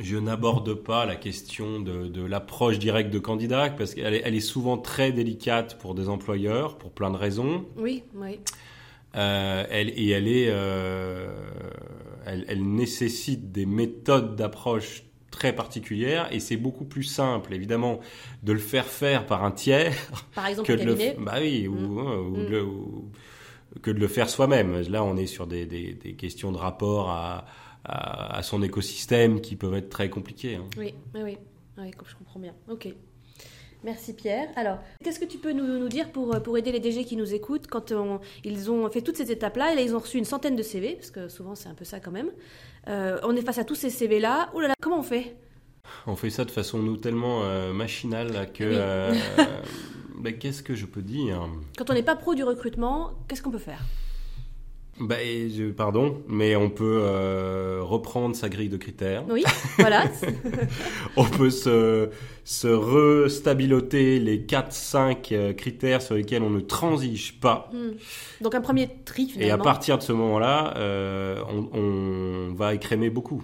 je n'aborde pas la question de, l'approche directe de candidat parce qu'elle est, elle est, souvent très délicate pour des employeurs pour plein de raisons. Oui, oui. Euh, elle, et elle est, euh, elle, nécessite des méthodes d'approche très particulières et c'est beaucoup plus simple évidemment de le faire faire par un tiers par exemple que de le bah oui ou, mm. mm. Que de le faire soi-même là on est sur des, des, des questions de rapport à à, son écosystème qui peuvent être très compliqués. Hein. Oui, oui, oui, je comprends bien. Ok. Merci Pierre. Alors, qu'est-ce que tu peux nous, nous, dire pour, pour aider les DG qui nous écoutent quand ils ont fait toutes ces étapes-là et là ils ont reçu une centaine de CV, parce que souvent c'est un peu ça quand même. Euh, on est face à tous ces CV-là. Ouh là là, comment on fait? On fait ça de façon nous tellement euh, machinale que... Euh, ben, qu'est-ce que je peux dire? Quand on n'est pas pro du recrutement, qu'est-ce qu'on peut faire? Bah, pardon, mais on peut euh, reprendre sa grille de critères. Oui, voilà. on peut se, se restabiloter les 4-5 euh, critères sur lesquels on ne transige pas. Hmm. Donc un premier tri finalement. Et à partir de ce moment-là, euh, on, on, va écrémer beaucoup.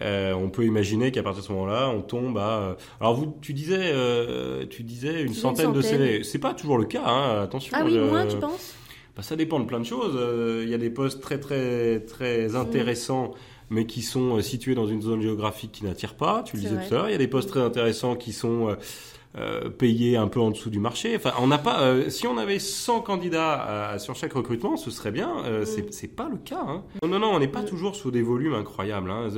Euh, on peut imaginer qu'à partir de ce moment-là, on tombe à. Alors vous, tu disais, euh, tu disais une centaine, une centaine, de CV. C'est pas toujours le cas, hein, attention. Ah oui, moins, tu penses? bah, ça dépend de plein de choses. Euh, il y a des postes très très très intéressants, mais qui sont euh, situés dans une zone géographique qui n'attire pas. Tu le disais tout à l'heure. Il y a des postes très intéressants qui sont euh, euh, payé un peu en dessous du marché. Enfin, on n'a pas. Euh, si on avait 100 candidats sur chaque recrutement, ce serait bien. Euh, mm. C'est pas le cas. Hein. Non, non, on n'est pas mm. toujours sur des volumes incroyables. Hein.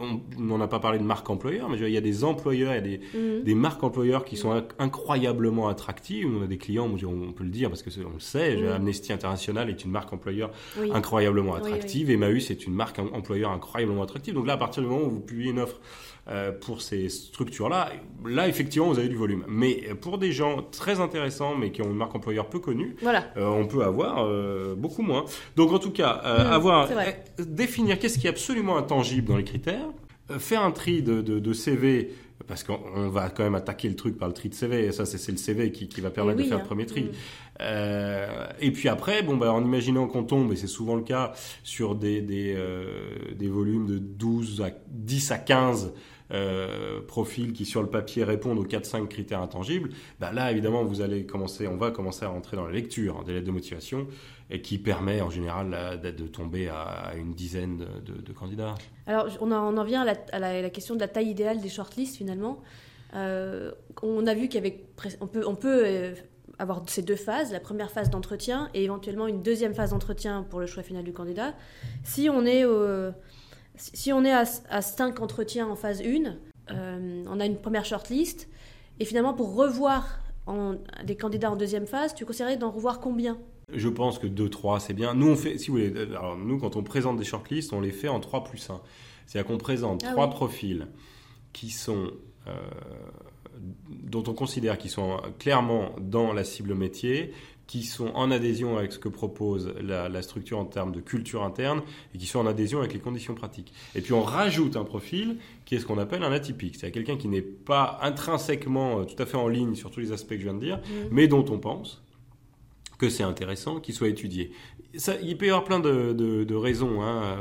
On n'en a pas parlé de marque employeur, mais il y a des employeurs, il y a des, mm. des marques employeurs qui sont incroyablement attractives. On a des clients, on peut le dire parce que on le sait. Amnesty International est une marque employeur incroyablement attractive. Emmaüs est une marque employeur incroyablement attractive. Donc là, à partir du moment où vous publiez une offre euh, pour ces structures-là, là, effectivement, vous avez du volume. Mais pour des gens très intéressants, mais qui ont une marque employeur peu connue, voilà. Euh, on peut avoir euh, beaucoup moins. Donc, en tout cas, mmh, avoir, définir qu'est-ce qui est absolument intangible dans les critères, faire un tri de, de, de CV parce qu'on va quand même attaquer le truc par le tri de CV, et ça c'est le CV qui, qui va permettre de faire le hein. premier tri. Mm. Euh, et puis après, bon, bah, en imaginant qu'on tombe, et c'est souvent le cas, sur des, des, euh, des volumes de 12 à 10 à 15 euh, profils qui sur le papier répondent aux 4-5 critères intangibles, bah là évidemment vous allez commencer, on va commencer à rentrer dans la lecture des lettres de motivation et qui permet en général de tomber à, une dizaine de, candidats. Alors on en, vient à la, question de la taille idéale des shortlists finalement. Euh, on a vu avait, on peut, on peut euh, avoir ces deux phases, la première phase d'entretien et éventuellement une deuxième phase d'entretien pour le choix final du candidat. Si on est au si on est à, à 5 entretiens en phase 1, euh, on a une première shortlist, et finalement pour revoir des candidats en deuxième phase, tu conseillerais d'en revoir combien? Je pense que 2-3, c'est bien. Nous, on fait, si vous voulez, alors nous, quand on présente des shortlists, on les fait en 3 plus 1. C'est-à-dire qu'on présente ah trois profils qui sont, euh, dont on considère qu'ils sont clairement dans la cible métier, qui sont en adhésion avec ce que propose la, structure en termes de culture interne et qui sont en adhésion avec les conditions pratiques. Et puis on rajoute un profil qui est ce qu'on appelle un atypique, c'est-à-dire quelqu'un qui n'est pas intrinsèquement euh, tout à fait en ligne sur tous les aspects que je viens de dire, mmh. mais dont on pense que c'est intéressant, qu'il soit étudié. Ça, il peut y avoir plein de, de, de raisons hein,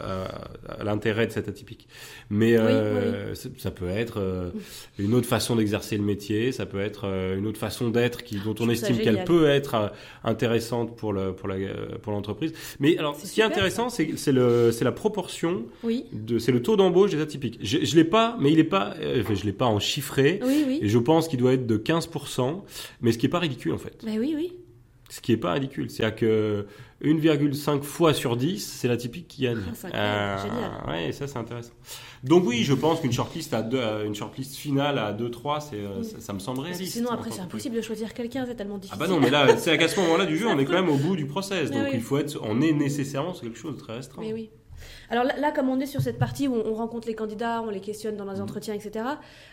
à, à l'intérêt de cet atypique. Mais euh, oui, ça peut être euh, une autre façon d'exercer le métier, ça peut être euh, une autre façon d'être qui, dont on estime qu'elle peut être intéressante pour le pour la pour l'entreprise. Mais alors, ce qui est intéressant, c'est c'est le c'est la proportion Oui, de c'est le taux d'embauche des atypiques. Je, je l'ai pas, mais il est pas, je l'ai pas en chiffré. Et je pense qu'il doit être de 15%, mais ce qui est pas ridicule en fait. Mais oui, oui. Ce qui est pas ridicule, c'est-à-dire que 1,5 fois sur 10, c'est l'atypique qui gagne. Ah, génial. Ouais, ça c'est intéressant. Donc oui, je pense qu'une shortlist à deux, euh, une shortlist finale à 2 3, c'est euh, ça, ça me semble réaliste. sinon, après, c'est impossible de choisir quelqu'un, c'est tellement Ah difficile. bah non, mais là, c'est qu'à ce moment-là du jeu, on est quand même au bout du process. Mais Donc oui. il faut être, on est nécessairement sur quelque chose de très restreint. Mais oui. Alors là, là, comme on est sur cette partie où on on rencontre les candidats, on les questionne dans les entretiens, etc.,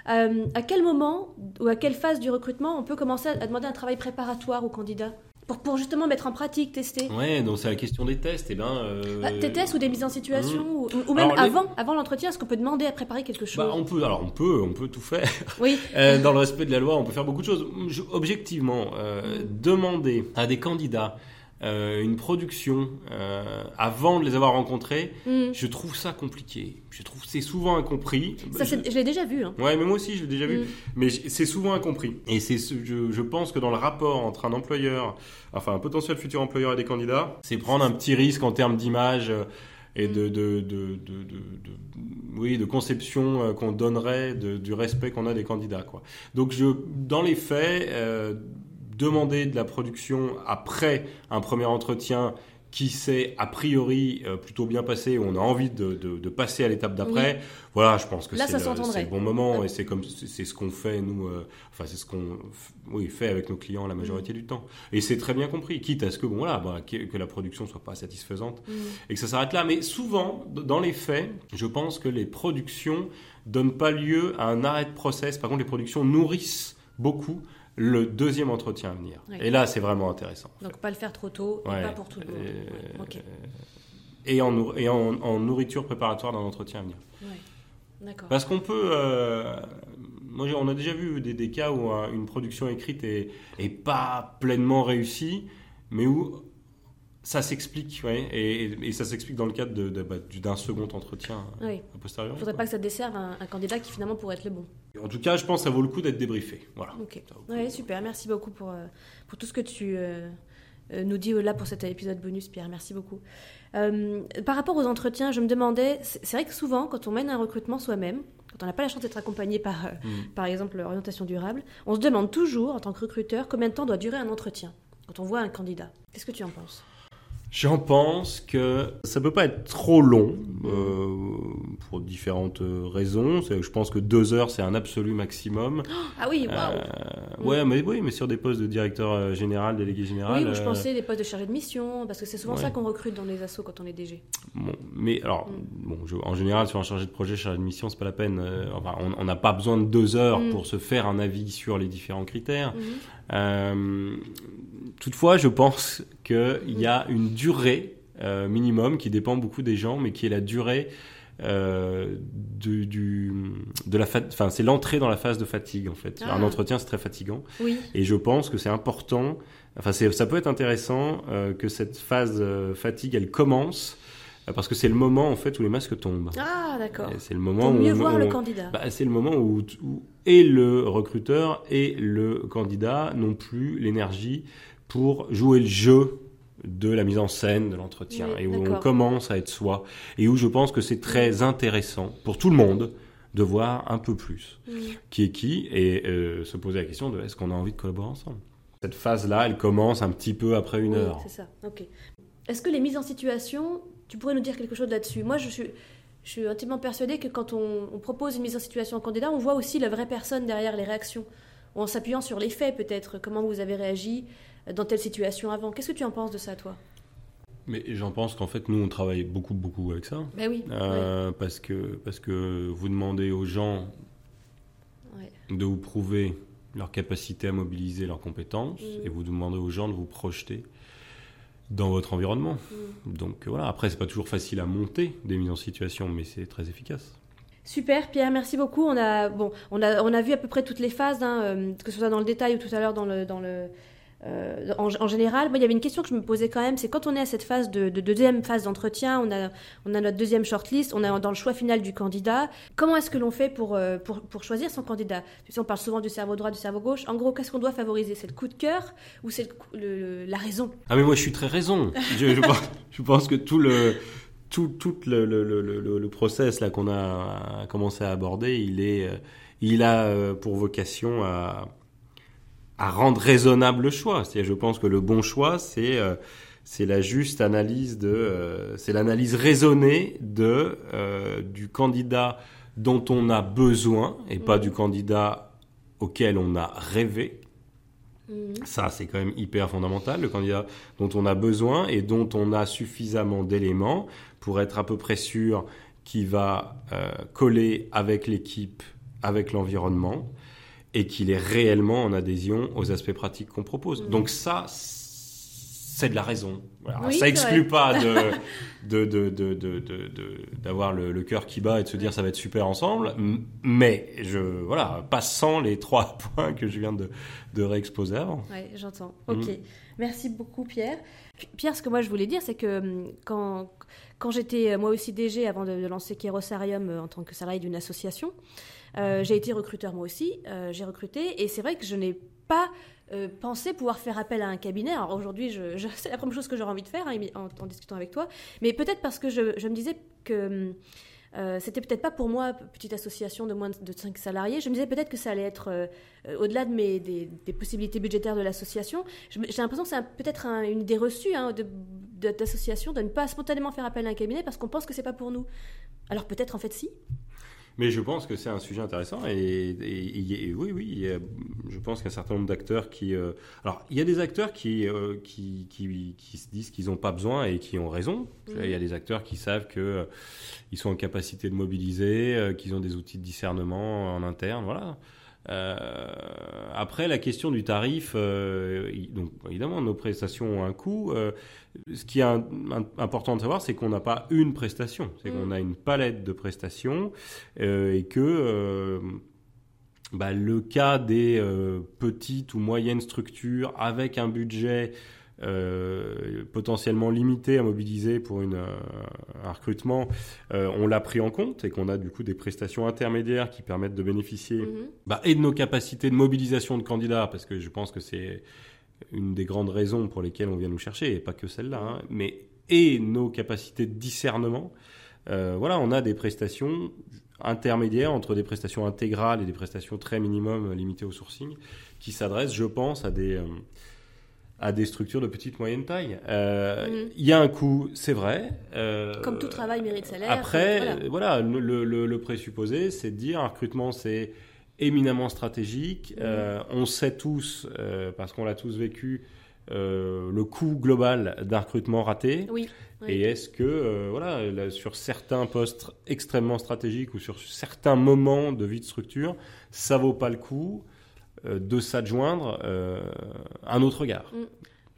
euh, à quel moment ou à quelle phase du recrutement on peut commencer à demander un travail préparatoire aux candidats? Pour, pour justement mettre en pratique, tester Ouais, donc c'est la question des tests. Et ben, euh, Bah, Des tests ou des mises en situation ou, ou même Alors, les- avant, avant l'entretien, est-ce qu'on peut demander à préparer quelque chose bah, on peut, alors on peut, on peut tout faire. Oui, Euh, dans le respect de la loi, on peut faire beaucoup de choses. Je- objectivement, euh, demander à des candidats euh, une production euh, avant de les avoir rencontrés, Mm. je trouve ça compliqué. Je trouve que c'est souvent incompris. ça, c'est- je l'ai déjà vu. hein. Ouais, mais moi aussi, je l'ai déjà vu. Mm. Mais c'est souvent incompris. Et c'est, je, je pense que dans le rapport entre un employeur, enfin un potentiel futur employeur et des candidats, c'est prendre un petit risque en termes d'image euh, et de, de, de, de, oui, de conception qu'on donnerait du respect qu'on a des candidats. Quoi. Donc, je, dans les faits, euh, demander de la production après un premier entretien qui s'est a priori euh, plutôt bien passé, où on a envie de, de- de passer à l'étape d'après, voilà, je pense que c'est le, bon moment Ouais. et c'est comme c'est ce qu'on fait nous, euh, enfin c'est ce qu'on oui fait avec nos clients la majorité du temps. Et c'est très bien compris, quitte à ce que bon voilà, bah, que, que la production soit pas satisfaisante Mm. et que ça s'arrête là. Mais souvent, dans les faits, je pense que les productions donnent pas lieu à un arrêt de process. Par contre, les productions nourrissent beaucoup le deuxième entretien à venir. Et là, c'est vraiment intéressant. Donc pas le faire trop tôt, et Ouais. pas pour tout le monde. Euh. Et, en, nour- et en, en nourriture préparatoire d'un entretien à venir. D'accord. Parce qu'on peut. euh, moi, on a déjà vu des, des cas où euh, une production écrite est, est pas pleinement réussie, mais où ça s'explique, ouais, et, et- et ça s'explique dans le cadre de- de- bah, du- d'un second entretien Oui. a posteriori. Il faudrait quoi. pas que ça desserve un, un candidat qui finalement pourrait être le bon. En tout cas, je pense que ça vaut le coup d'être débriefé. Voilà. Ok. Ouais, super. Merci beaucoup pour, euh, pour tout ce que tu euh, euh, nous dis euh, là pour cet épisode bonus, Pierre. Merci beaucoup. Euh, par rapport aux entretiens, je me demandais, c'est vrai que souvent, quand on mène un recrutement soi-même, quand on n'a pas la chance d'être accompagné par, euh, Mm. par exemple, l'orientation durable, on se demande toujours, en tant que recruteur, combien de temps doit durer un entretien quand on voit un candidat. Qu'est-ce que tu en penses? J'en pense que ça peut pas être trop long euh, pour différentes euh, raisons. Je pense que deux heures c'est un absolu maximum. Ah oui, waouh Euh, ouais, mais oui, mais sur des postes de directeur général, délégué général. Oui, ou je pensais des postes de chargé de mission, parce que c'est souvent Ouais. ça qu'on recrute dans les assos quand on est DG. Bon, mais alors, Mm. bon, je- en général, sur un chargé de projet, chargé de mission, c'est pas la peine. enfin, on n'a pas besoin de deux heures Mm. pour se faire un avis sur les différents critères. Mhm. Euh, toutefois, je pense qu'il y a une durée euh, minimum qui dépend beaucoup des gens, mais qui est la durée euh, du, du- de la enfin c'est l'entrée dans la phase de fatigue en fait. Ah. Un entretien c'est très fatigant Oui, et je pense que c'est important. Enfin ça peut être intéressant euh, que cette phase fatigue elle commence parce que c'est le moment en fait où les masques tombent. ah d'accord. C'est le moment Pour mieux où, voir où- le candidat. bah, c'est le moment où, où et le recruteur et le candidat n'ont plus l'énergie pour jouer le jeu de la mise en scène de l'entretien Oui, et où on commence à être soi et où je pense que c'est très intéressant pour tout le monde de voir un peu plus qui est qui et euh, se poser la question de est-ce qu'on a envie de collaborer ensemble. Cette phase-là, elle commence un petit peu après une Oui, heure. c'est ça. Ok. Est-ce que les mises en situation, tu pourrais nous dire quelque chose là-dessus? Moi, je suis, je suis intimement persuadée que quand on, on propose une mise en situation au candidat, on voit aussi la vraie personne derrière les réactions. Ou en s'appuyant sur les faits, peut-être. Comment vous avez réagi dans telle situation avant? Qu'est-ce que tu en penses de ça, toi? Mais j'en pense qu'en fait, nous, on travaille beaucoup, beaucoup avec ça. Ben oui. Euh, parce, que, parce que vous demandez aux gens ouais. de vous prouver leur capacité à mobiliser leurs compétences Mm. et vous demandez aux gens de vous projeter dans votre environnement. Mm. Donc voilà, après c'est pas toujours facile à monter des mises en situation, mais c'est très efficace. Super, Pierre, merci beaucoup. On a, bon, on a, on a vu à peu près toutes les phases, hein, euh, que ce soit dans le détail ou tout à l'heure dans le, dans le, euh, en, général, moi, il y avait une question que je me posais quand même, c'est quand on est à cette phase de, deuxième phase d'entretien, on a, on a notre deuxième shortlist, on est dans le choix final du candidat. Comment est-ce que l'on fait pour, euh, pour, pour, choisir son candidat? On parle souvent du cerveau droit, du cerveau gauche. En gros, qu'est-ce qu'on doit favoriser? C'est le coup de cœur ou c'est la raison? Ah mais moi, je suis très raison. je, je, pense, que tout le tout, tout le, le, le, le process là qu'on a commencé à aborder, il est, euh, il a pour vocation à à rendre raisonnable le choix. C'est, je pense que le bon choix, c'est euh, c'est la juste analyse de, euh, c'est l'analyse raisonnée de euh, du candidat dont on a besoin et pas du candidat auquel on a rêvé. Mhm. Ça, c'est quand même hyper fondamental. Le candidat dont on a besoin et dont on a suffisamment d'éléments pour être à peu près sûr qu'il va coller avec l'équipe, avec l'environnement et qu'il est réellement en adhésion aux aspects pratiques qu'on propose. Mm. Donc ça, c'est de la raison. ça exclut pas de, d'avoir le, le, cœur qui bat et de se dire ça va être super ensemble, mais je voilà, passant les trois points que je viens de, de réexposer avant. Oui, j'entends. Mm. Ok, merci beaucoup Pierre. Pierre, ce que moi je voulais dire, c'est que hum, quand, quand j'étais moi aussi DG avant de, lancer Kérosarium euh, en tant que salarié d'une association, euh, j'ai été recruteur moi aussi, euh, j'ai recruté, et c'est vrai que je n'ai pas euh, pensé pouvoir faire appel à un cabinet. Alors aujourd'hui, c'est la première chose que j'aurais envie de faire hein, en, discutant avec toi, mais peut-être parce que je, me disais que c'était peut-être pas pour moi, petite association de moins de 5 salariés, je me disais peut-être que ça allait être au-delà de mes, des, possibilités budgétaires de l'association. J'ai l'impression que c'est peut-être une idée reçue hein, d'association de, de ne pas spontanément faire appel à un cabinet parce qu'on pense que c'est pas pour nous. Alors peut-être en fait si. Mais je pense que c'est un sujet intéressant et, oui, oui, je pense qu'un certain nombre d'acteurs qui... Euh, alors, il y a des acteurs qui, euh, qui, qui, se disent qu'ils n'ont pas besoin et qui ont raison. Il y a des acteurs qui savent qu'ils euh, sont en capacité de mobiliser, qu'ils ont des outils de discernement en interne, voilà. Euh, après, la question du tarif, euh, donc évidemment, nos prestations ont un coût. Euh, ce qui est important de savoir, c'est qu'on n'a pas une prestation, c'est qu'on mm. a une palette de prestations et que bah, le cas des petites ou moyennes structures avec un budget euh, potentiellement limité à mobiliser pour une, euh, un recrutement, euh, on l'a pris en compte et qu'on a du coup des prestations intermédiaires qui permettent de bénéficier mhm. bah, et de nos capacités de mobilisation de candidats, parce que je pense que c'est une des grandes raisons pour lesquelles on vient nous chercher, et pas que celle-là, hein, mais et nos capacités de discernement. voilà, on a des prestations intermédiaires entre des prestations intégrales et des prestations très minimum limitées au sourcing, qui s'adressent, je pense, à des à des structures de petite moyenne taille. Euh, mhm. Il y a un coût, c'est vrai. Euh, Comme tout travail mérite salaire. Après, voilà, le, présupposé, c'est de dire un recrutement, c'est éminemment stratégique. Euh, on sait tous, parce qu'on l'a tous vécu, le coût global d'un recrutement raté. Oui. Et est-ce que, voilà, sur certains postes extrêmement stratégiques ou sur certains moments de vie de structure, ça vaut pas le coup euh, de s'adjoindre euh, un autre regard. Mm.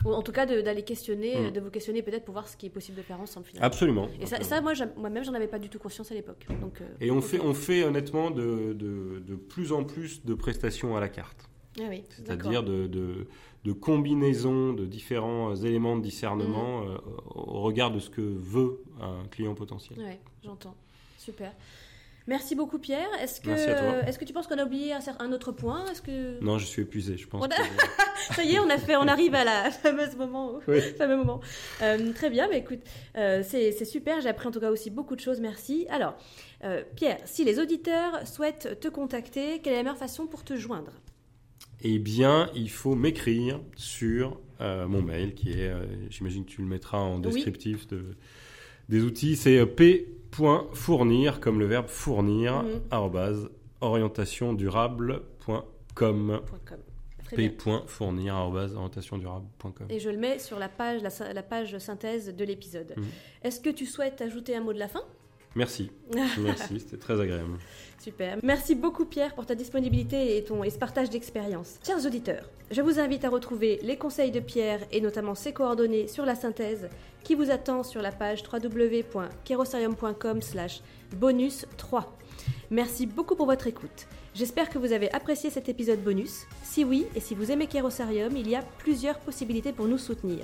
Ou en tout cas d'aller questionner, mm. de vous questionner peut-être pour voir ce qui est possible de faire ensemble finalement. Absolument. Et ça, moi, moi-même, j'en avais pas du tout conscience à l'époque. Donc, euh, et on, fait, on fait honnêtement de, de, plus en plus de prestations à la carte. Ah oui, C'est-à-dire de, de, de, combinaison de différents éléments de discernement mm. au regard de ce que veut un client potentiel. Oui, j'entends. Super. Merci beaucoup Pierre. Est-ce que, est-ce que tu penses qu'on a oublié un, autre point? Est-ce que non, je suis épuisé. Je pense. Ça y est, on a fait, on arrive à la fameuse moment. Fameux moment. Euh, très bien, mais écoute, euh, c'est super. J'ai appris en tout cas aussi beaucoup de choses. Merci. Alors, euh, Pierre, si les auditeurs souhaitent te contacter, quelle est la meilleure façon pour te joindre? Eh bien, il faut m'écrire sur mon mail, qui est, j'imagine que tu le mettras en descriptif de, des outils. C'est p fournir comme le verbe fournir, mhm. orientationdurable.com. p.fournir.orientationdurable.com. Et je le mets sur la page, la, page synthèse de l'épisode. Mhm. Est-ce que tu souhaites ajouter un mot de la fin? Merci. Merci, c'était très agréable. Super. Merci beaucoup Pierre pour ta disponibilité et, ton, et ce partage d'expérience. Chers auditeurs, je vous invite à retrouver les conseils de Pierre et notamment ses coordonnées sur la synthèse qui vous attend sur la page www.kerosarium.com slash bonus 3. Merci beaucoup pour votre écoute. J'espère que vous avez apprécié cet épisode bonus. Si oui, et si vous aimez Kerosarium, il y a plusieurs possibilités pour nous soutenir.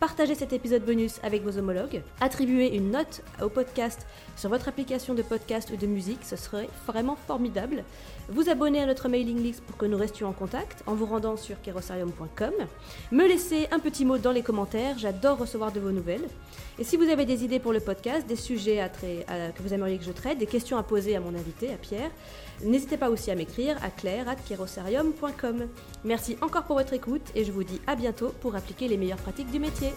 Partagez cet épisode bonus avec vos homologues, attribuez une note au podcast sur votre application de podcast ou de musique, ce serait vraiment formidable. Vous abonner à notre mailing list pour que nous restions en contact en vous rendant sur kerosarium.com. Me laisser un petit mot dans les commentaires, j'adore recevoir de vos nouvelles. Et si vous avez des idées pour le podcast, des sujets que vous aimeriez que je traite, des questions à poser à mon invité, à Pierre, N'hésitez pas aussi à m'écrire à claire.kerosarium.com. Merci encore pour votre écoute et je vous dis à bientôt pour appliquer les meilleures pratiques du métier.